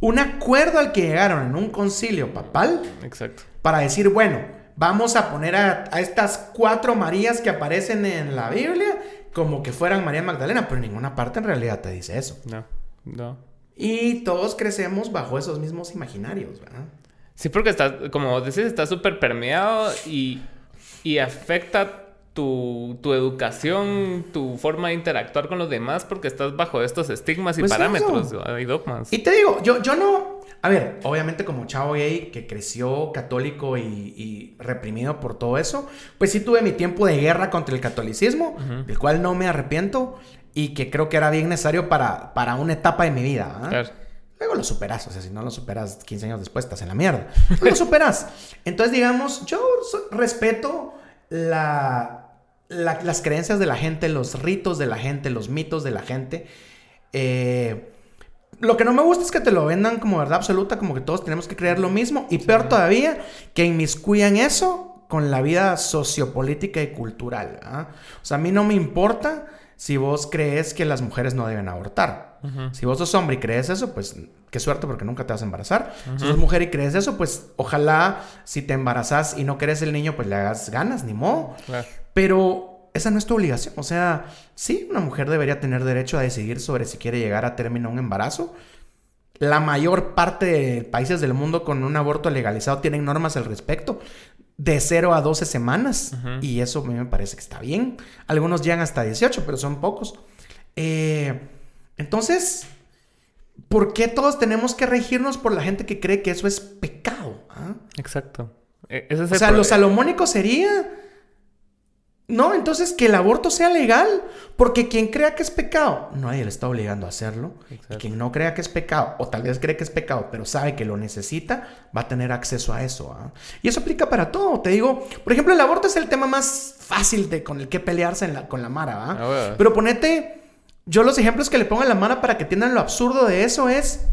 un acuerdo al que llegaron en un concilio papal Exacto. para decir, bueno, vamos a poner a, a estas cuatro Marías que aparecen en la Biblia como que fueran María Magdalena, pero en ninguna parte en realidad te dice eso. No. No. Y todos crecemos bajo esos mismos imaginarios, ¿verdad? Sí, porque está, como decís, está súper permeado y, y afecta tu, tu educación, tu forma de interactuar con los demás, porque estás bajo estos estigmas y Pues parámetros eso. y dogmas. Y te digo, yo, yo no. A ver, obviamente, como chavo gay que creció católico y, y reprimido por todo eso, pues sí tuve mi tiempo de guerra contra el catolicismo, Ujú. del cual no me arrepiento y que creo que era bien necesario para, para una etapa de mi vida. ¿ah? Claro. Luego lo superas, o sea, si no lo superas 15 años después, estás en la mierda. Lo superas. Entonces, digamos, yo respeto la, la- las creencias de la gente, los ritos de la gente, los mitos de la gente. Eh, lo que no me gusta es que te lo vendan como verdad absoluta, como que todos tenemos que creer lo mismo. Y peor todavía, que inmiscuyan eso con la vida sociopolítica y cultural. ¿ah? O sea, a mí no me importa si vos crees que las mujeres no deben abortar. Si vos sos hombre y crees eso, pues qué suerte porque nunca te vas a embarazar. Si sos mujer y crees eso, pues ojalá si te embarazas y no querés el niño, pues le hagas ganas, ni modo. Pero esa no es tu obligación. O sea, sí, una mujer debería tener derecho a decidir sobre si quiere llegar a término un embarazo. La mayor parte de países del mundo con un aborto legalizado tienen normas al respecto de 0 a 12 semanas. Y eso a mí me parece que está bien. Algunos llegan hasta 18, pero son pocos. Eh, entonces, ¿por qué todos tenemos que regirnos por la gente que cree que eso es pecado? Ah? Exacto. E, o sea, lo salomónico sería no, entonces que el aborto sea legal, porque quien crea que es pecado, nadie le está obligando a hacerlo. quien no crea que es pecado, o tal vez cree que es pecado, pero sabe que lo necesita, va a tener acceso a eso. ¿ah? Y eso aplica para todo. Te digo, por ejemplo, el aborto es el tema más fácil de, con el que pelearse con la Mara. Ah, pero ponete, yo los ejemplos que le pongo a la Mara para que entiendan lo absurdo de eso es,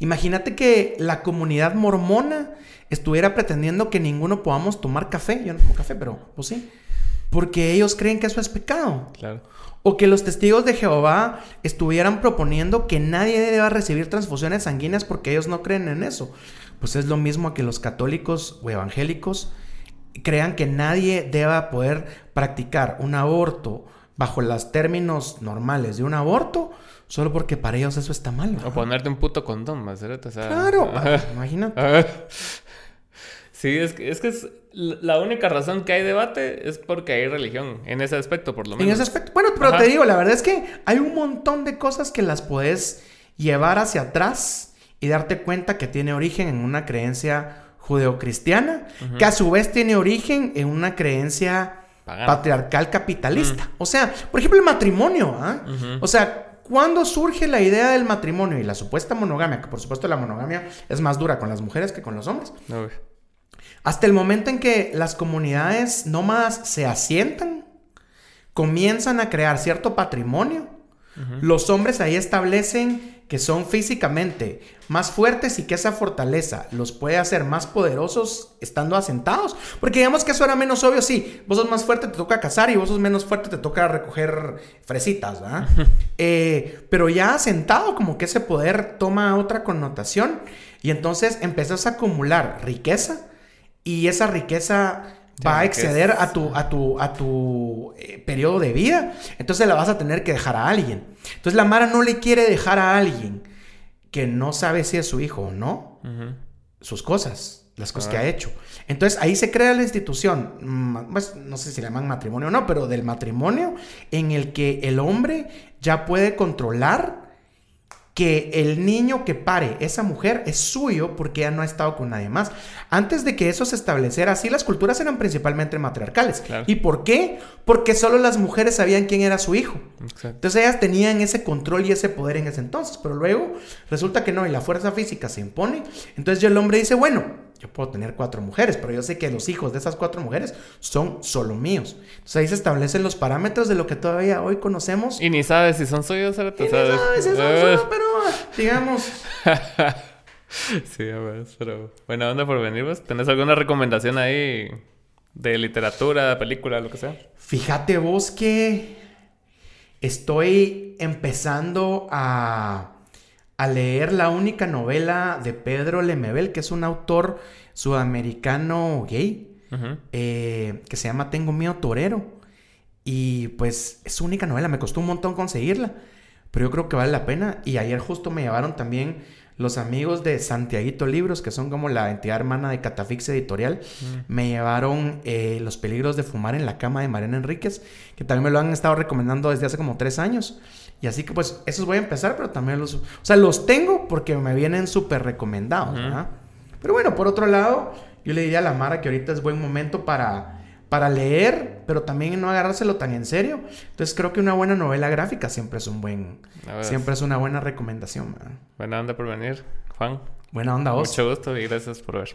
imagínate que la comunidad mormona estuviera pretendiendo que ninguno podamos tomar café. Yo no tomo café, pero pues sí porque ellos creen que eso es pecado. Claro. O que los testigos de Jehová estuvieran proponiendo que nadie deba recibir transfusiones sanguíneas porque ellos no creen en eso. Pues es lo mismo que los católicos o evangélicos crean que nadie deba poder practicar un aborto bajo los términos normales de un aborto solo porque para ellos eso está mal. O ponerte un puto condón, más Claro, imagínate. Sí, es que, es que es la única razón que hay debate es porque hay religión, en ese aspecto por lo menos. En ese aspecto, bueno, pero te digo, la verdad es que hay un montón de cosas que las puedes llevar hacia atrás y darte cuenta que tiene origen en una creencia judeocristiana, que a su vez tiene origen en una creencia patriarcal capitalista. O sea, por ejemplo, el matrimonio, ¿ah? O sea, ¿cuándo surge la idea del matrimonio y la supuesta monogamia? Que por supuesto la monogamia es más dura con las mujeres que con los hombres. Hasta el momento en que las comunidades nómadas se asientan, comienzan a crear cierto patrimonio, los hombres ahí establecen que son físicamente más fuertes y que esa fortaleza los puede hacer más poderosos estando asentados. Porque digamos que eso era menos obvio, sí, vos sos más fuerte, te toca cazar y vos sos menos fuerte, te toca recoger fresitas, ¿verdad? Eh, pero ya asentado, como que ese poder toma otra connotación y entonces empezás a acumular riqueza y esa riqueza va a exceder a tu, a tu, a tu eh, periodo de vida, entonces la vas a tener que dejar a alguien. Entonces la Mara no le quiere dejar a alguien que no sabe si es su hijo o no, sus cosas, las cosas que ha hecho. Entonces ahí se crea la institución, pues, no sé si le llaman matrimonio o no, pero del matrimonio en el que el hombre ya puede controlar que el niño que pare esa mujer es suyo porque ya no ha estado con nadie más. Antes de que eso se estableciera así, las culturas eran principalmente matriarcales. ¿Y por qué? Porque solo las mujeres sabían quién era su hijo. Entonces ellas tenían ese control y ese poder en ese entonces. Pero luego resulta que no, y la fuerza física se impone. Entonces ya el hombre dice, bueno, yo puedo tener cuatro mujeres, pero yo sé que los hijos de esas cuatro mujeres son solo míos. Entonces ahí se establecen los parámetros de lo que todavía hoy conocemos. Y ni sabes si son suyos, ¿sabes? Y sabes si son suyos, pero digamos. sí, a ver, pero buena onda por venir, ¿vos? ¿Tenés alguna recomendación ahí de literatura, película, lo que sea? Fíjate vos que estoy empezando a a leer la única novela de Pedro Lemebel, que es un autor sudamericano gay, eh, que se llama Tengo miedo torero. Y pues es su única novela, me costó un montón conseguirla, pero yo creo que vale la pena. Y ayer justo me llevaron también los amigos de Santiaguito Libros, que son como la entidad hermana de Catafix Editorial, me llevaron eh, Los peligros de fumar en la cama de Mariana Enríquez, que también me lo han estado recomendando desde hace como tres años. Y así que pues esos voy a empezar, pero también los... O sea, los tengo porque me vienen súper recomendados, ¿verdad? Pero bueno, por otro lado, yo le diría a la Mara que ahorita es buen momento para, para leer, pero también no agarrárselo tan en serio. Entonces creo que una buena novela gráfica siempre es un buen... Siempre es una buena recomendación, ¿verdad? Buena onda por venir, Juan. Buena onda vos. Mucho gusto y gracias por ver.